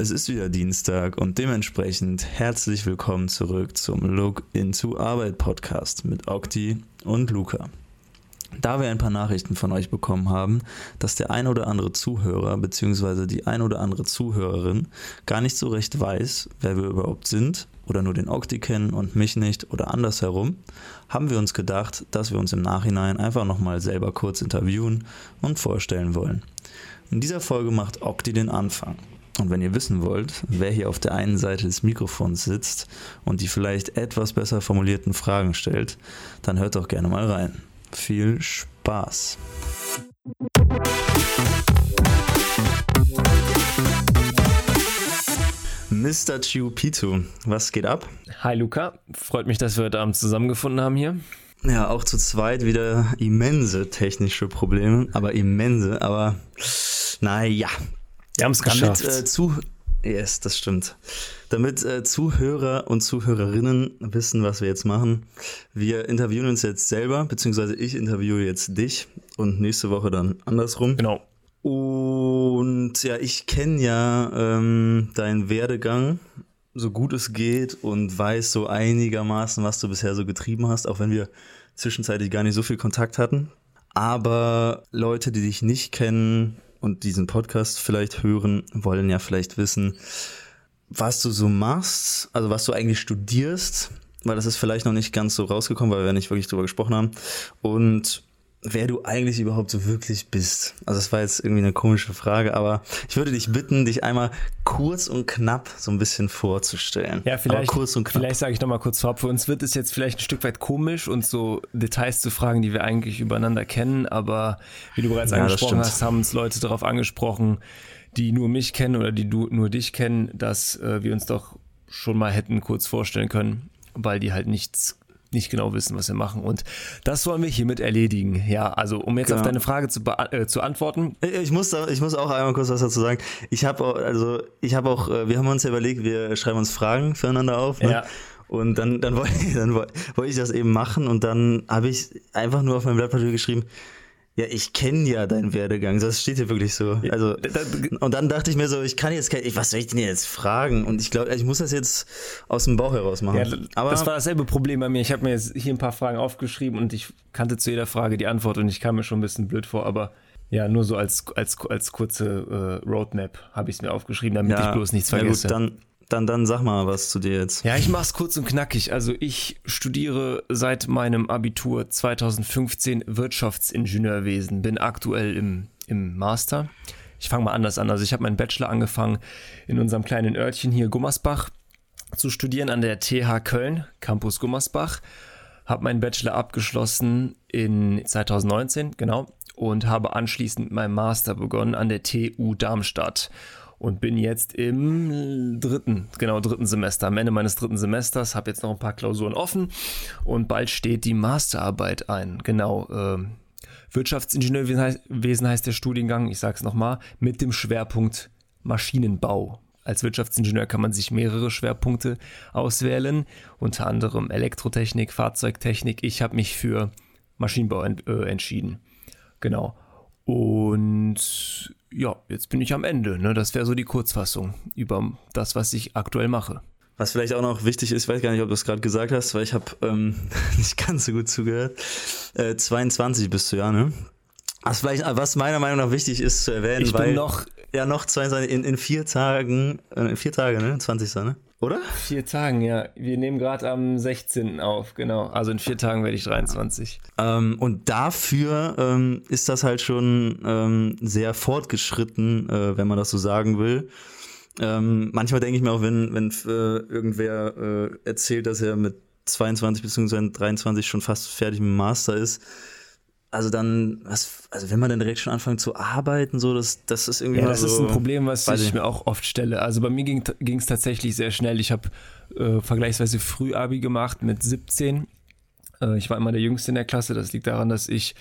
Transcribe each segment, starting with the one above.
Es ist wieder Dienstag und dementsprechend herzlich willkommen zurück zum Look into Arbeit Podcast mit Okti und Luca. Da wir ein paar Nachrichten von euch bekommen haben, dass der ein oder andere Zuhörer bzw. die ein oder andere Zuhörerin gar nicht so recht weiß, wer wir überhaupt sind oder nur den Okti kennen und mich nicht oder andersherum, haben wir uns gedacht, dass wir uns im Nachhinein einfach nochmal selber kurz interviewen und vorstellen wollen. In dieser Folge macht Okti den Anfang. Und wenn ihr wissen wollt, wer hier auf der einen Seite des Mikrofons sitzt und die vielleicht etwas besser formulierten Fragen stellt, dann hört doch gerne mal rein. Viel Spaß! Mr. Chiupito, was geht ab? Hi Luca, freut mich, dass wir heute Abend zusammengefunden haben hier. Ja, auch zu zweit wieder immense technische Probleme, aber immense, aber naja, wir haben es geschafft. Damit, äh, zu yes, das stimmt. Damit äh, Zuhörer und Zuhörerinnen wissen, was wir jetzt machen. Wir interviewen uns jetzt selber, beziehungsweise ich interviewe jetzt dich und nächste Woche dann andersrum. Genau. Und ja, ich kenne ja ähm, deinen Werdegang so gut es geht und weiß so einigermaßen, was du bisher so getrieben hast, auch wenn wir zwischenzeitlich gar nicht so viel Kontakt hatten. Aber Leute, die dich nicht kennen, und diesen Podcast vielleicht hören, wollen ja vielleicht wissen, was du so machst, also was du eigentlich studierst, weil das ist vielleicht noch nicht ganz so rausgekommen, weil wir nicht wirklich drüber gesprochen haben. Und wer du eigentlich überhaupt so wirklich bist. Also das war jetzt irgendwie eine komische Frage, aber ich würde dich bitten, dich einmal kurz und knapp so ein bisschen vorzustellen. Ja, vielleicht, kurz und knapp. vielleicht sage ich nochmal kurz vorab. Für uns wird es jetzt vielleicht ein Stück weit komisch, und so Details zu fragen, die wir eigentlich übereinander kennen, aber wie du bereits ja, angesprochen hast, haben uns Leute darauf angesprochen, die nur mich kennen oder die du, nur dich kennen, dass äh, wir uns doch schon mal hätten kurz vorstellen können, weil die halt nichts nicht genau wissen, was wir machen. Und das wollen wir hiermit erledigen. Ja, also um jetzt genau. auf deine Frage zu, äh, zu antworten. Ich muss, da, ich muss auch einmal kurz was dazu sagen. Ich habe auch, also ich habe auch, äh, wir haben uns ja überlegt, wir schreiben uns Fragen füreinander auf. Ne? Ja. Und dann, dann wollte ich, dann wollte ich das eben machen und dann habe ich einfach nur auf mein Blatt Papier geschrieben, ja, ich kenne ja deinen Werdegang. Das steht hier wirklich so. Also, und dann dachte ich mir so, ich kann jetzt, was soll ich denn jetzt fragen? Und ich glaube, ich muss das jetzt aus dem Bauch heraus machen. Ja, Aber das war dasselbe Problem bei mir. Ich habe mir jetzt hier ein paar Fragen aufgeschrieben und ich kannte zu jeder Frage die Antwort und ich kam mir schon ein bisschen blöd vor. Aber ja, nur so als, als, als kurze äh, Roadmap habe ich es mir aufgeschrieben, damit ja, ich bloß nichts vergesse. Ja gut, dann dann, dann sag mal was zu dir jetzt. Ja, ich mach's kurz und knackig. Also ich studiere seit meinem Abitur 2015 Wirtschaftsingenieurwesen, bin aktuell im, im Master. Ich fange mal anders an. Also ich habe meinen Bachelor angefangen in unserem kleinen Örtchen hier Gummersbach zu studieren an der TH Köln, Campus Gummersbach. Habe meinen Bachelor abgeschlossen in 2019, genau, und habe anschließend meinen Master begonnen an der TU Darmstadt und bin jetzt im dritten, genau dritten Semester, am Ende meines dritten Semesters, habe jetzt noch ein paar Klausuren offen und bald steht die Masterarbeit ein. Genau, äh, Wirtschaftsingenieurwesen heißt, der Studiengang, ich sage es nochmal, mit dem Schwerpunkt Maschinenbau. Als Wirtschaftsingenieur kann man sich mehrere Schwerpunkte auswählen, unter anderem Elektrotechnik, Fahrzeugtechnik. Ich habe mich für Maschinenbau ent, äh, entschieden. Genau. Und ja, jetzt bin ich am Ende. Ne? Das wäre so die Kurzfassung über das, was ich aktuell mache. Was vielleicht auch noch wichtig ist, ich weiß gar nicht, ob du es gerade gesagt hast, weil ich habe ähm, nicht ganz so gut zugehört. Äh, 22 bist du ja, ne? Was, vielleicht, was meiner Meinung nach wichtig ist zu erwähnen, ich weil. Bin noch ja, noch 22 in, in vier Tagen, äh, in vier Tage, ne? 20. ne? Oder? Vier Tagen, ja. Wir nehmen gerade am 16. auf, genau. Also in vier Tagen werde ich 23. Ähm, und dafür ähm, ist das halt schon ähm, sehr fortgeschritten, äh, wenn man das so sagen will. Ähm, manchmal denke ich mir auch, wenn, wenn äh, irgendwer äh, erzählt, dass er mit 22 bzw. 23 schon fast fertig mit dem Master ist, also dann, was, also wenn man dann direkt schon anfängt zu arbeiten, so, das, das ist irgendwie. Ja, das so, ist ein Problem, was ich, ich mir auch oft stelle. Also bei mir ging es tatsächlich sehr schnell. Ich habe äh, vergleichsweise früh Abi gemacht mit 17. Äh, ich war immer der Jüngste in der Klasse. Das liegt daran, dass ich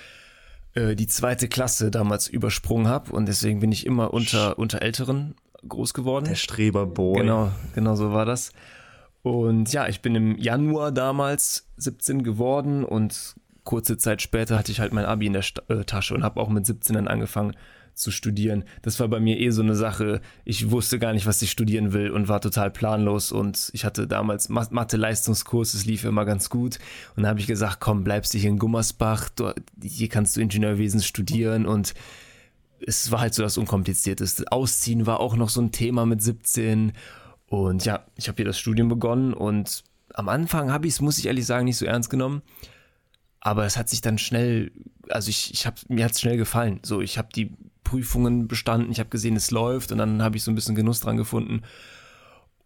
äh, die zweite Klasse damals übersprungen habe und deswegen bin ich immer unter, unter Älteren groß geworden. Der Streberboy. Genau, genau so war das. Und ja, ich bin im Januar damals 17 geworden und kurze Zeit später hatte ich halt mein Abi in der St äh, Tasche und habe auch mit 17 dann angefangen zu studieren. Das war bei mir eh so eine Sache. Ich wusste gar nicht, was ich studieren will und war total planlos. Und ich hatte damals Mathe-Leistungskurs, es lief immer ganz gut. Und da habe ich gesagt, komm, bleibst du hier in Gummersbach, du, hier kannst du Ingenieurwesen studieren. Und es war halt so das Unkomplizierteste. Ausziehen war auch noch so ein Thema mit 17. Und ja, ich habe hier das Studium begonnen und am Anfang habe ich es, muss ich ehrlich sagen, nicht so ernst genommen. Aber es hat sich dann schnell, also ich, ich habe, mir hat es schnell gefallen. So, ich habe die Prüfungen bestanden, ich habe gesehen, es läuft und dann habe ich so ein bisschen Genuss dran gefunden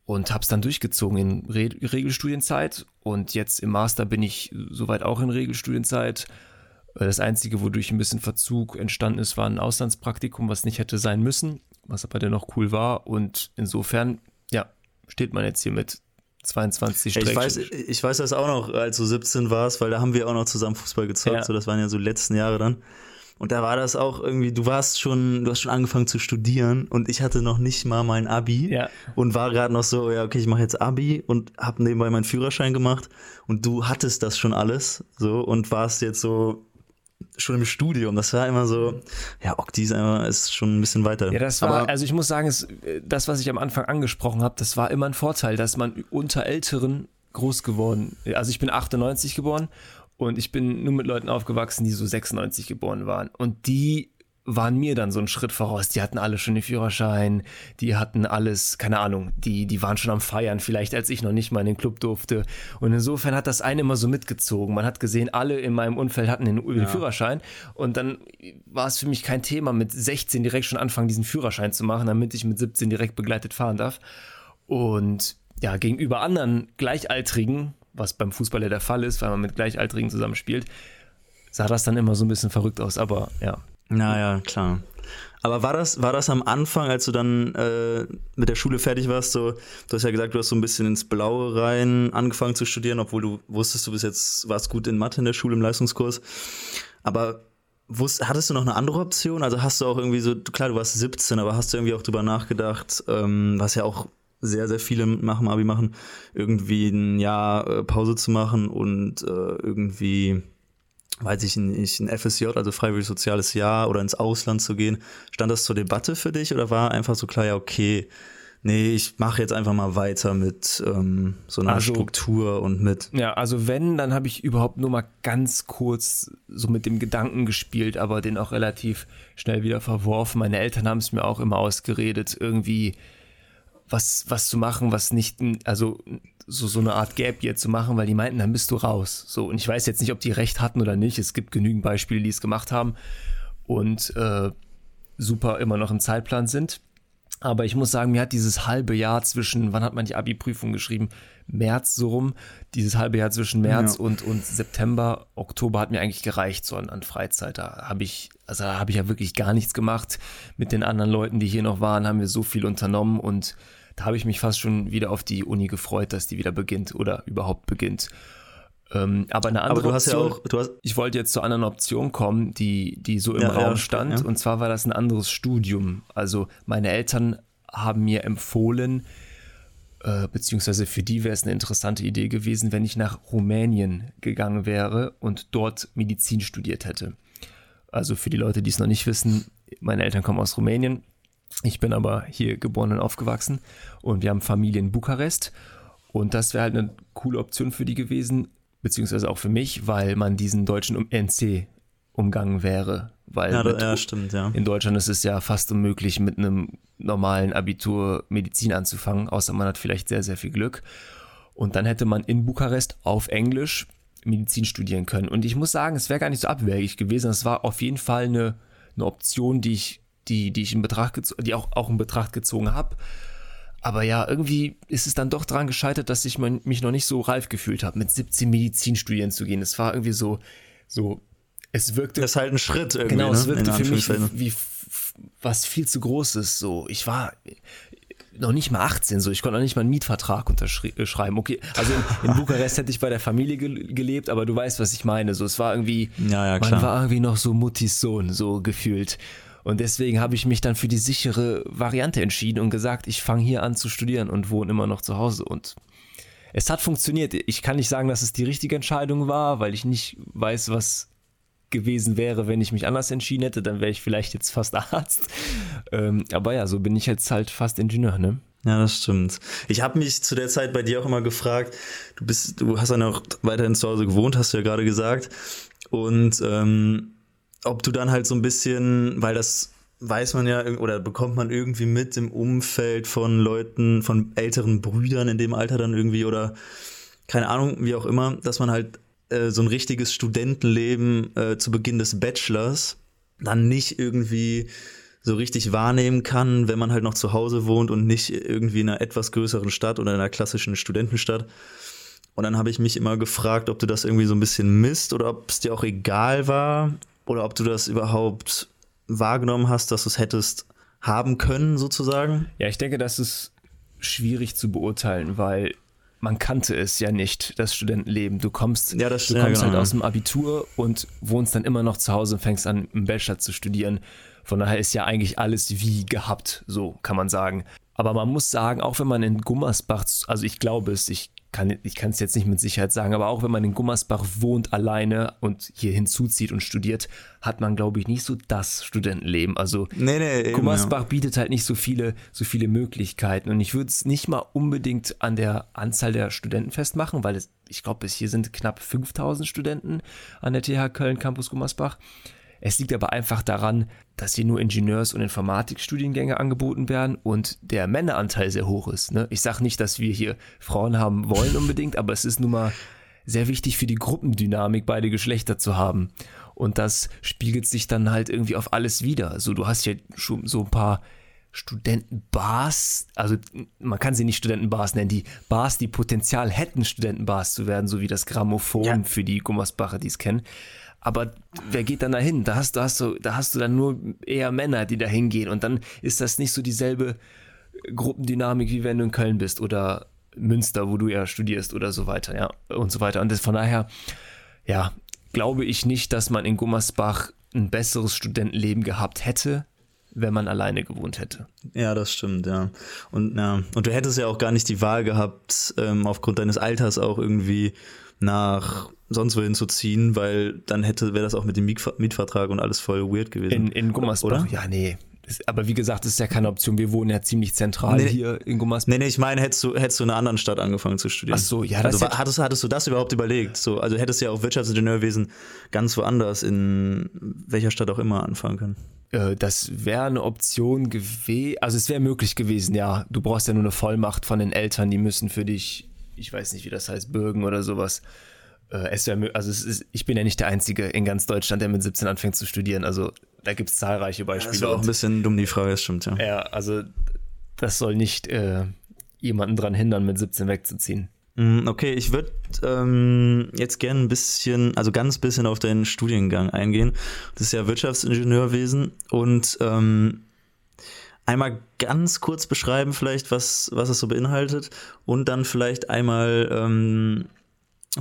und habe es dann durchgezogen in Re Regelstudienzeit und jetzt im Master bin ich soweit auch in Regelstudienzeit. Das Einzige, wodurch ein bisschen Verzug entstanden ist, war ein Auslandspraktikum, was nicht hätte sein müssen, was aber dennoch cool war und insofern, ja, steht man jetzt hier mit 22 ich weiß, ich weiß das auch noch, als du 17 warst, weil da haben wir auch noch zusammen Fußball gezockt. Ja. So, das waren ja so die letzten Jahre dann. Und da war das auch irgendwie, du warst schon, du hast schon angefangen zu studieren und ich hatte noch nicht mal mein Abi ja. und war gerade noch so, ja, okay, ich mache jetzt Abi und habe nebenbei meinen Führerschein gemacht und du hattest das schon alles so und warst jetzt so schon im Studium. Das war immer so, ja, Okti ist, einfach, ist schon ein bisschen weiter. Ja, das war, Aber, also ich muss sagen, es, das, was ich am Anfang angesprochen habe, das war immer ein Vorteil, dass man unter Älteren groß geworden, also ich bin 98 geboren und ich bin nur mit Leuten aufgewachsen, die so 96 geboren waren. Und die waren mir dann so einen Schritt voraus. Die hatten alle schon den Führerschein, die hatten alles, keine Ahnung, die, die waren schon am Feiern, vielleicht als ich noch nicht mal in den Club durfte. Und insofern hat das eine immer so mitgezogen. Man hat gesehen, alle in meinem Umfeld hatten den, den ja. Führerschein. Und dann war es für mich kein Thema, mit 16 direkt schon anfangen, diesen Führerschein zu machen, damit ich mit 17 direkt begleitet fahren darf. Und ja, gegenüber anderen Gleichaltrigen, was beim Fußball ja der Fall ist, weil man mit Gleichaltrigen zusammenspielt, sah das dann immer so ein bisschen verrückt aus. Aber ja, naja, klar. Aber war das, war das am Anfang, als du dann äh, mit der Schule fertig warst, so, du hast ja gesagt, du hast so ein bisschen ins Blaue rein angefangen zu studieren, obwohl du wusstest, du bist jetzt, warst gut in Mathe in der Schule im Leistungskurs. Aber wusst, hattest du noch eine andere Option? Also hast du auch irgendwie so, klar, du warst 17, aber hast du irgendwie auch drüber nachgedacht, ähm, was ja auch sehr, sehr viele nach dem Abi machen, irgendwie ein Jahr äh, Pause zu machen und äh, irgendwie weiß ich nicht, ein FSJ, also freiwillig soziales Jahr oder ins Ausland zu gehen. Stand das zur Debatte für dich oder war einfach so klar, ja, okay, nee, ich mache jetzt einfach mal weiter mit ähm, so einer also, Struktur und mit. Ja, also wenn, dann habe ich überhaupt nur mal ganz kurz so mit dem Gedanken gespielt, aber den auch relativ schnell wieder verworfen. Meine Eltern haben es mir auch immer ausgeredet, irgendwie was, was zu machen, was nicht, also so, so eine Art Gap Year zu machen, weil die meinten, dann bist du raus. So, und ich weiß jetzt nicht, ob die recht hatten oder nicht. Es gibt genügend Beispiele, die es gemacht haben und äh, super immer noch im Zeitplan sind. Aber ich muss sagen, mir hat dieses halbe Jahr zwischen, wann hat man die Abi-Prüfung geschrieben? März so rum. Dieses halbe Jahr zwischen März ja. und, und September, Oktober hat mir eigentlich gereicht, so an, an Freizeit. Da habe ich, also da habe ich ja wirklich gar nichts gemacht. Mit den anderen Leuten, die hier noch waren, haben wir so viel unternommen und da habe ich mich fast schon wieder auf die Uni gefreut, dass die wieder beginnt oder überhaupt beginnt. Ähm, aber eine andere aber Option, ja auch, ich wollte jetzt zu einer Option kommen, die, die so im ja, Raum ja, stand, und zwar war das ein anderes Studium. Also meine Eltern haben mir empfohlen, äh, beziehungsweise für die wäre es eine interessante Idee gewesen, wenn ich nach Rumänien gegangen wäre und dort Medizin studiert hätte. Also für die Leute, die es noch nicht wissen, meine Eltern kommen aus Rumänien, ich bin aber hier geboren und aufgewachsen und wir haben Familie in Bukarest. Und das wäre halt eine coole Option für die gewesen, beziehungsweise auch für mich, weil man diesen deutschen NC umgangen wäre. Weil ja, ja, stimmt, ja. in Deutschland ist es ja fast unmöglich, mit einem normalen Abitur Medizin anzufangen, außer man hat vielleicht sehr, sehr viel Glück. Und dann hätte man in Bukarest auf Englisch Medizin studieren können. Und ich muss sagen, es wäre gar nicht so abwegig gewesen. Es war auf jeden Fall eine, eine Option, die ich die, die ich in Betracht die auch, auch in Betracht gezogen habe. Aber ja, irgendwie ist es dann doch daran gescheitert, dass ich mein, mich noch nicht so reif gefühlt habe, mit 17 Medizinstudien zu gehen. Es war irgendwie so, so, es wirkte. Das ist halt ein Schritt irgendwie. Genau, es ne? wirkte für mich wie, wie was viel zu Großes. So, ich war noch nicht mal 18, so, ich konnte noch nicht mal einen Mietvertrag unterschreiben. Äh, okay, also in, in Bukarest hätte ich bei der Familie ge gelebt, aber du weißt, was ich meine. So, es war irgendwie, ja, ja, man war irgendwie noch so Muttis Sohn, so gefühlt. Und deswegen habe ich mich dann für die sichere Variante entschieden und gesagt, ich fange hier an zu studieren und wohne immer noch zu Hause. Und es hat funktioniert. Ich kann nicht sagen, dass es die richtige Entscheidung war, weil ich nicht weiß, was gewesen wäre, wenn ich mich anders entschieden hätte, dann wäre ich vielleicht jetzt fast Arzt. Ähm, aber ja, so bin ich jetzt halt fast Ingenieur, ne? Ja, das stimmt. Ich habe mich zu der Zeit bei dir auch immer gefragt, du bist, du hast ja noch weiterhin zu Hause gewohnt, hast du ja gerade gesagt. Und ähm, ob du dann halt so ein bisschen, weil das weiß man ja oder bekommt man irgendwie mit im Umfeld von Leuten, von älteren Brüdern in dem Alter dann irgendwie oder keine Ahnung, wie auch immer, dass man halt äh, so ein richtiges Studentenleben äh, zu Beginn des Bachelors dann nicht irgendwie so richtig wahrnehmen kann, wenn man halt noch zu Hause wohnt und nicht irgendwie in einer etwas größeren Stadt oder in einer klassischen Studentenstadt. Und dann habe ich mich immer gefragt, ob du das irgendwie so ein bisschen misst oder ob es dir auch egal war oder ob du das überhaupt wahrgenommen hast, dass du es hättest haben können, sozusagen. Ja, ich denke, das ist schwierig zu beurteilen, weil man kannte es ja nicht, das Studentenleben. Du kommst, ja, das, du kommst ja, genau. halt aus dem Abitur und wohnst dann immer noch zu Hause und fängst an, im Bachelor zu studieren. Von daher ist ja eigentlich alles wie gehabt, so kann man sagen. Aber man muss sagen, auch wenn man in Gummersbach, also ich glaube es, ich kann ich kann es jetzt nicht mit Sicherheit sagen, aber auch wenn man in Gummersbach wohnt alleine und hier hinzuzieht und studiert, hat man glaube ich nicht so das Studentenleben. Also nee, nee, Gummersbach eben, ja. bietet halt nicht so viele so viele Möglichkeiten und ich würde es nicht mal unbedingt an der Anzahl der Studenten festmachen, weil es, ich glaube, bis hier sind knapp 5000 Studenten an der TH Köln Campus Gummersbach. Es liegt aber einfach daran, dass hier nur Ingenieurs- und Informatikstudiengänge angeboten werden und der Männeranteil sehr hoch ist. Ne? Ich sage nicht, dass wir hier Frauen haben wollen unbedingt, aber es ist nun mal sehr wichtig für die Gruppendynamik, beide Geschlechter zu haben. Und das spiegelt sich dann halt irgendwie auf alles wieder. Also du hast hier schon so ein paar Studentenbars, also man kann sie nicht Studentenbars nennen, die Bars, die Potenzial hätten, Studentenbars zu werden, so wie das Grammophon ja. für die Gummersbacher, die es kennen. Aber wer geht dann dahin? Da hast, da, hast du, da hast du dann nur eher Männer, die da hingehen. Und dann ist das nicht so dieselbe Gruppendynamik, wie wenn du in Köln bist oder Münster, wo du ja studierst oder so weiter, ja, und so weiter. Und das, von daher, ja, glaube ich nicht, dass man in Gummersbach ein besseres Studentenleben gehabt hätte, wenn man alleine gewohnt hätte. Ja, das stimmt, ja. Und, ja. und du hättest ja auch gar nicht die Wahl gehabt, ähm, aufgrund deines Alters auch irgendwie nach sonst wohin zu ziehen, weil dann hätte wäre das auch mit dem Mietvertrag und alles voll weird gewesen. In, in Gummersbach, oder? Ja, nee. Aber wie gesagt, das ist ja keine Option. Wir wohnen ja ziemlich zentral nee, hier in Gummersbach. Nee, nee, ich meine, hättest du, hättest du in einer anderen Stadt angefangen zu studieren. Ach so, ja. Das also, hattest, hattest du das überhaupt überlegt? So, also hättest du ja auch Wirtschaftsingenieurwesen ganz woanders, in welcher Stadt auch immer anfangen können. Äh, das wäre eine Option gewesen. Also es wäre möglich gewesen, ja. Du brauchst ja nur eine Vollmacht von den Eltern, die müssen für dich, ich weiß nicht, wie das heißt, bürgen oder sowas äh, es wär, also es ist, ich bin ja nicht der Einzige in ganz Deutschland, der mit 17 anfängt zu studieren. Also da gibt es zahlreiche Beispiele. Das ist auch ein bisschen dumm, die Frage, das stimmt, ja. Ja, also das soll nicht äh, jemanden daran hindern, mit 17 wegzuziehen. Mm, okay, ich würde ähm, jetzt gerne ein bisschen, also ganz bisschen auf deinen Studiengang eingehen. Das ist ja Wirtschaftsingenieurwesen und ähm, einmal ganz kurz beschreiben vielleicht, was, was es so beinhaltet und dann vielleicht einmal ähm,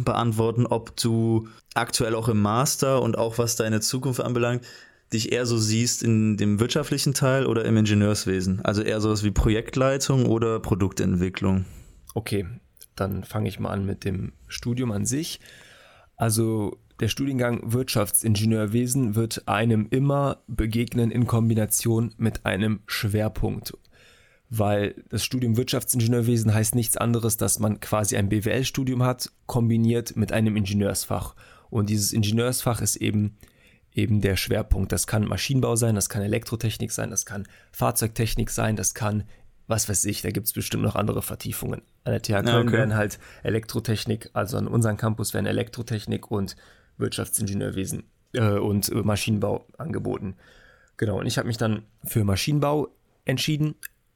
beantworten, ob du aktuell auch im Master und auch was deine Zukunft anbelangt, dich eher so siehst in dem wirtschaftlichen Teil oder im Ingenieurswesen. Also eher sowas wie Projektleitung oder Produktentwicklung. Okay, dann fange ich mal an mit dem Studium an sich. Also der Studiengang Wirtschaftsingenieurwesen wird einem immer begegnen in Kombination mit einem Schwerpunkt weil das Studium Wirtschaftsingenieurwesen heißt nichts anderes, dass man quasi ein BWL-Studium hat, kombiniert mit einem Ingenieursfach. Und dieses Ingenieursfach ist eben eben der Schwerpunkt. Das kann Maschinenbau sein, das kann Elektrotechnik sein, das kann Fahrzeugtechnik sein, das kann, was weiß ich, da gibt es bestimmt noch andere Vertiefungen. An der TH Köln okay. werden halt Elektrotechnik, also an unserem Campus werden Elektrotechnik und Wirtschaftsingenieurwesen äh, und Maschinenbau angeboten. Genau, und ich habe mich dann für Maschinenbau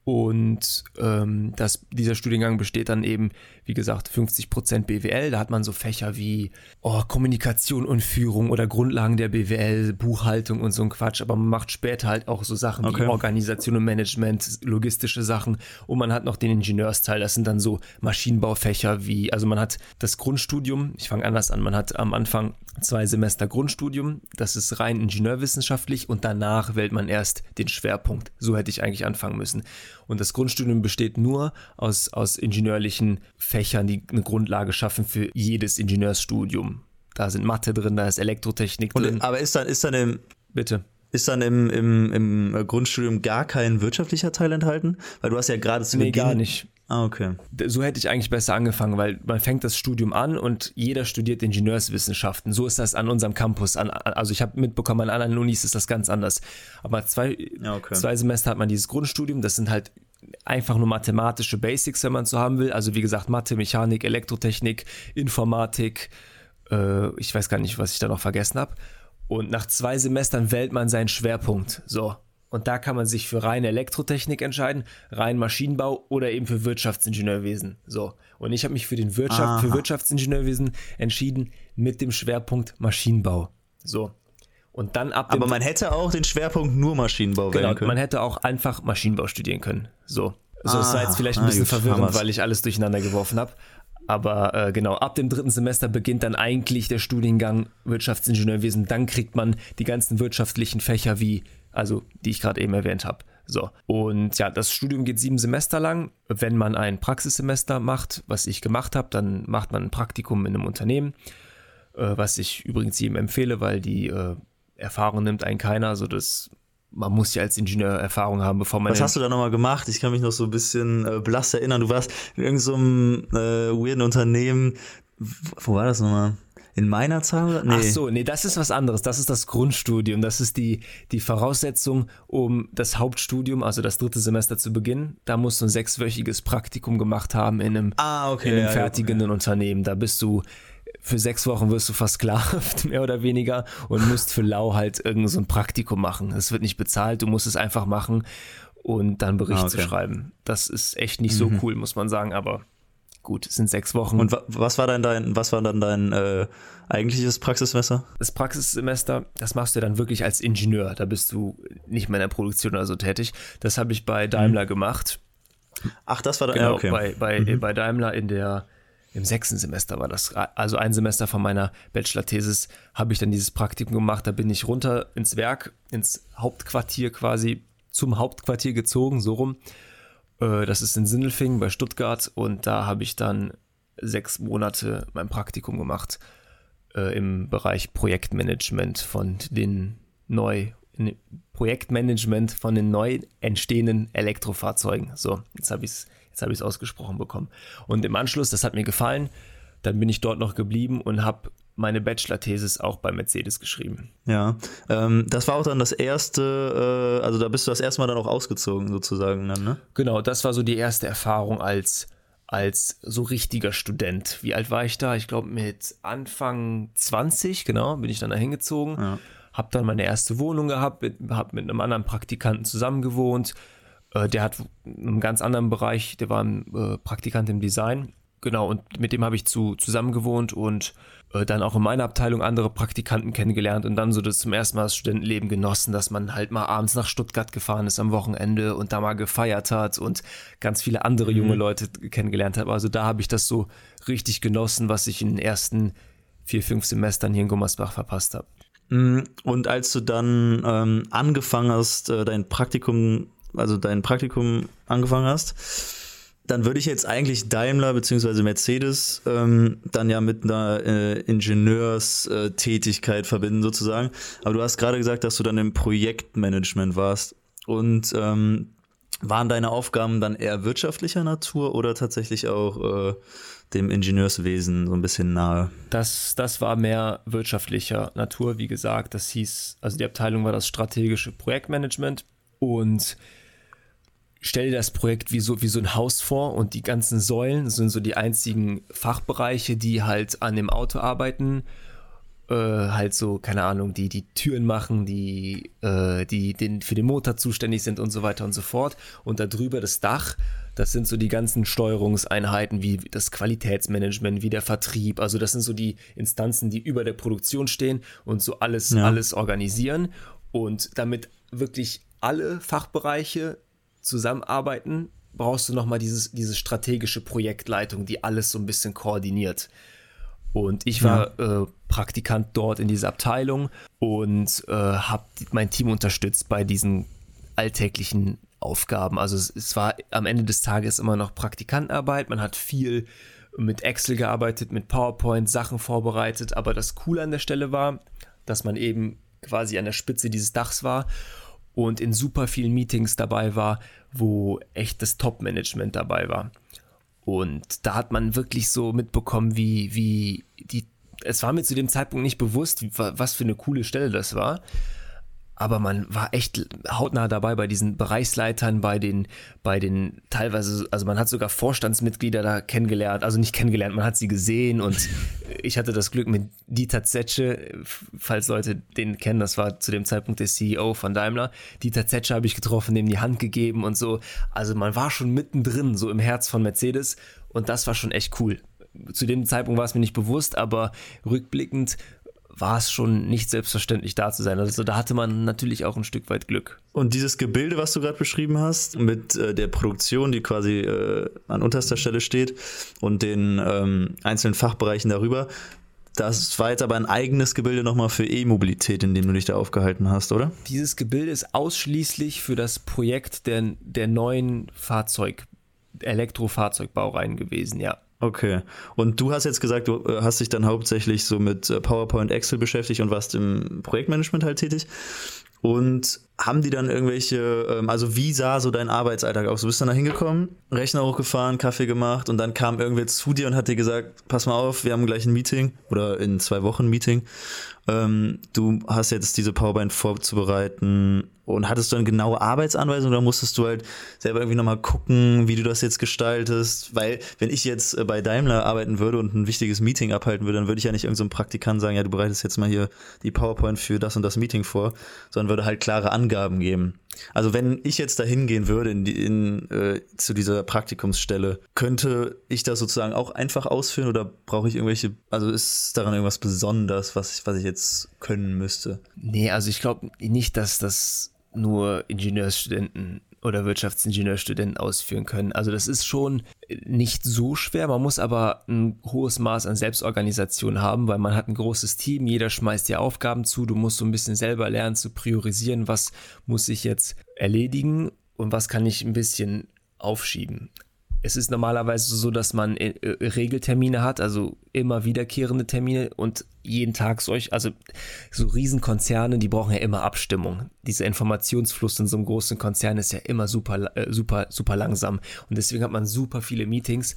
und ähm, das, dieser Studiengang besteht dann eben, wie gesagt, 50% BWL. Da hat man so Fächer wie oh, Kommunikation und Führung oder Grundlagen der BWL, Buchhaltung und so ein Quatsch. Aber man macht später halt auch so Sachen okay. wie Organisation und Management, logistische Sachen. Und man hat noch den Ingenieursteil. Das sind dann so Maschinenbaufächer wie, also man hat das Grundstudium, ich fange anders an, man hat am Anfang zwei Semester Grundstudium. Das ist rein ingenieurwissenschaftlich und danach wählt man erst den Schwerpunkt. So hätte ich eigentlich anfangen müssen. Und das Grundstudium besteht nur aus, aus ingenieurlichen Fächern, die eine Grundlage schaffen für jedes Ingenieursstudium. da sind Mathe drin, da ist Elektrotechnik Und, drin. aber ist dann, ist dann im, Bitte. ist dann im, im, im Grundstudium gar kein wirtschaftlicher Teil enthalten? Weil du hast ja gerade zu Nee, Beginn. gar nicht. Ah, okay. So hätte ich eigentlich besser angefangen, weil man fängt das Studium an und jeder studiert Ingenieurswissenschaften. So ist das an unserem Campus. An, also ich habe mitbekommen, an anderen Unis ist das ganz anders. Aber zwei, okay. zwei Semester hat man dieses Grundstudium. Das sind halt einfach nur mathematische Basics, wenn man es so haben will. Also wie gesagt, Mathe, Mechanik, Elektrotechnik, Informatik. Äh, ich weiß gar nicht, was ich da noch vergessen habe. Und nach zwei Semestern wählt man seinen Schwerpunkt. So. Und da kann man sich für reine Elektrotechnik entscheiden, rein Maschinenbau oder eben für Wirtschaftsingenieurwesen. So. Und ich habe mich für den Wirtschaft, für Aha. Wirtschaftsingenieurwesen entschieden mit dem Schwerpunkt Maschinenbau. So. Und dann ab dem Aber man hätte auch den Schwerpunkt nur Maschinenbau Genau, wählen können. man hätte auch einfach Maschinenbau studieren können. So. So, das war Ah, jetzt vielleicht ein bisschen gut, verwirrend, weil ich alles durcheinander geworfen habe. Aber äh, genau, ab dem dritten Semester beginnt dann eigentlich der Studiengang Wirtschaftsingenieurwesen. Dann kriegt man die ganzen wirtschaftlichen Fächer wie, also die ich gerade eben erwähnt habe. So. Und ja, das Studium geht sieben Semester lang. Wenn man ein Praxissemester macht, was ich gemacht habe, dann macht man ein Praktikum in einem Unternehmen, äh, was ich übrigens jedem empfehle, weil die äh, Erfahrung nimmt einen keiner. Also das, man muss ja als Ingenieur Erfahrung haben, bevor man Was hast du da nochmal gemacht? Ich kann mich noch so ein bisschen äh, blass erinnern. Du warst in irgendeinem so äh, weirden Unternehmen. Wo war das nochmal? In meiner Zahl? Nee. Ach so, nee, das ist was anderes. Das ist das Grundstudium. Das ist die, die Voraussetzung, um das Hauptstudium, also das dritte Semester zu beginnen. Da musst du ein sechswöchiges Praktikum gemacht haben in einem, Ah, okay. in einem ja, fertigenden Unternehmen. Da bist du für sechs Wochen wirst du versklavt, mehr oder weniger, und musst für lau halt irgend so ein Praktikum machen. Es wird nicht bezahlt, du musst es einfach machen und dann Bericht Ah, zu okay. Mhm. schreiben. Das ist echt nicht so cool, muss man sagen, aber gut, es sind sechs Wochen. Und wa was war dann dein, was war dann dein äh, eigentliches Praxissemester? das Praxissemester, das machst du dann wirklich als Ingenieur. Da bist du nicht mehr in der Produktion oder so tätig. Das habe ich bei Daimler gemacht. Ach, das war dann, Genau, ja, okay. bei, bei, bei Daimler in der, im sechsten Semester war das. Also ein Semester von meiner Bachelor-Thesis habe ich dann dieses Praktikum gemacht. Da bin ich runter ins Werk, ins Hauptquartier quasi, zum Hauptquartier gezogen, so rum. Äh, Das ist in Sindelfingen bei Stuttgart und da habe ich dann sechs Monate mein Praktikum gemacht äh, im Bereich Projektmanagement von den neu in- Projektmanagement von den neu entstehenden Elektrofahrzeugen. So, jetzt habe ich es jetzt habe ich es ausgesprochen bekommen. Und im Anschluss, das hat mir gefallen, dann bin ich dort noch geblieben und habe meine Bachelor-Thesis auch bei Mercedes geschrieben. Ja. Ähm, das war auch dann das erste, äh, also da bist du das erste Mal dann auch ausgezogen, sozusagen, dann, ne? Genau, das war so die erste Erfahrung als, als so richtiger Student. Wie alt war ich da? Ich glaube mit Anfang 20, genau, bin ich dann da hingezogen. Ja. Hab dann meine erste Wohnung gehabt, mit, hab mit einem anderen Praktikanten zusammen gewohnt. Äh, der hat in einem ganz anderen Bereich, der war ein äh, Praktikant im Design. Genau, und mit dem habe ich zu, zusammen gewohnt und äh, dann auch in meiner Abteilung andere Praktikanten kennengelernt und dann so das zum ersten Mal das Studentenleben genossen, dass man halt mal abends nach Stuttgart gefahren ist am Wochenende und da mal gefeiert hat und ganz viele andere junge Leute kennengelernt hat. Also da habe ich das so richtig genossen, was ich in den ersten vier, fünf Semestern hier in Gummersbach verpasst habe. Mm, Und als du dann ähm, angefangen hast, äh, dein Praktikum, also dein Praktikum angefangen hast, dann würde ich jetzt eigentlich Daimler bzw. Mercedes ähm, dann ja mit einer äh, Ingenieurstätigkeit verbinden sozusagen. Aber du hast gerade gesagt, dass du dann im Projektmanagement warst. Und ähm, waren deine Aufgaben dann eher wirtschaftlicher Natur oder tatsächlich auch äh, dem Ingenieurswesen so ein bisschen nahe? Das, das war mehr wirtschaftlicher Natur, wie gesagt. Das hieß, also die Abteilung war das strategische Projektmanagement und stell dir das Projekt wie so, wie so ein Haus vor und die ganzen Säulen sind so die einzigen Fachbereiche, die halt an dem Auto arbeiten. Äh, halt so, keine Ahnung, die die Türen machen, die, äh, die den, für den Motor zuständig sind und so weiter und so fort. Und darüber das Dach, das sind so die ganzen Steuerungseinheiten wie das Qualitätsmanagement, wie der Vertrieb. Also das sind so die Instanzen, die über der Produktion stehen und so alles, Ja. alles organisieren. Und damit wirklich alle Fachbereiche zusammenarbeiten, brauchst du nochmal dieses, diese strategische Projektleitung, die alles so ein bisschen koordiniert. Und ich war äh, Praktikant dort in dieser Abteilung und äh, habe mein Team unterstützt bei diesen alltäglichen Aufgaben. Also es, es war am Ende des Tages immer noch Praktikantenarbeit. Man hat viel mit Excel gearbeitet, mit PowerPoint, Sachen vorbereitet. Aber das Coole an der Stelle war, dass man eben quasi an der Spitze dieses Dachs war und in super vielen Meetings dabei war, wo echt das Top-Management dabei war. Und da hat man wirklich so mitbekommen, wie, wie die. Es war mir zu dem Zeitpunkt nicht bewusst, was für eine coole Stelle das war aber man war echt hautnah dabei bei diesen Bereichsleitern, bei den, bei den teilweise, also man hat sogar Vorstandsmitglieder da kennengelernt, also nicht kennengelernt, man hat sie gesehen und ich hatte das Glück mit Dieter Zetsche, falls Leute den kennen, das war zu dem Zeitpunkt der CEO von Daimler. Dieter Zetsche habe ich getroffen, dem die Hand gegeben und so. Also man war schon mittendrin, so im Herz von Mercedes und das war schon echt cool zu dem Zeitpunkt war es mir nicht bewusst, aber rückblickend war es schon nicht selbstverständlich da zu sein. Also da hatte man natürlich auch ein Stück weit Glück. Und dieses Gebilde, was du gerade beschrieben hast, mit äh, der Produktion, die quasi äh, an unterster Stelle steht und den ähm, einzelnen Fachbereichen darüber, das war jetzt aber ein eigenes Gebilde nochmal für E-Mobilität, in dem du dich da aufgehalten hast, oder? Dieses Gebilde ist ausschließlich für das Projekt der, der neuen Fahrzeug, Elektrofahrzeugbaureihen gewesen, ja. Okay. Und du hast jetzt gesagt, du äh, hast dich dann hauptsächlich so mit äh, PowerPoint, Excel beschäftigt und warst im Projektmanagement halt tätig. Und haben die dann irgendwelche, ähm, also wie sah so dein Arbeitsalltag aus? Du bist dann da hingekommen, Rechner hochgefahren, Kaffee gemacht und dann kam irgendwer zu dir und hat dir gesagt, pass mal auf, wir haben gleich ein Meeting oder in zwei Wochen ein Meeting. Ähm, du hast jetzt diese PowerPoint vorzubereiten und hattest du eine genaue Arbeitsanweisung oder musstest du halt selber irgendwie nochmal gucken, wie du das jetzt gestaltest? Weil, wenn ich jetzt äh, bei Daimler arbeiten würde und ein wichtiges Meeting abhalten würde, dann würde ich ja nicht irgendeinem so Praktikant sagen, ja, du bereitest jetzt mal hier die PowerPoint für das und das Meeting vor, sondern würde halt klare Angaben geben. Also, wenn ich jetzt da hingehen würde in die, in, äh, zu dieser Praktikumsstelle, könnte ich das sozusagen auch einfach ausführen oder brauche ich irgendwelche, also ist daran irgendwas Besonderes, was ich, was ich jetzt können müsste? Nee, also ich glaube nicht, dass das nur Ingenieursstudenten oder Wirtschaftsingenieurstudenten ausführen können. Also das ist schon nicht so schwer, man muss aber ein hohes Maß an Selbstorganisation haben, weil man hat ein großes Team, jeder schmeißt dir Aufgaben zu, du musst so ein bisschen selber lernen zu priorisieren, was muss ich jetzt erledigen und was kann ich ein bisschen aufschieben es ist normalerweise so, dass man äh, äh, Regeltermine hat, also immer wiederkehrende Termine und jeden Tag solch, also so Riesenkonzerne, die brauchen ja immer Abstimmung. Dieser Informationsfluss in so einem großen Konzern ist ja immer super, äh, super, super langsam und deswegen hat man super viele Meetings,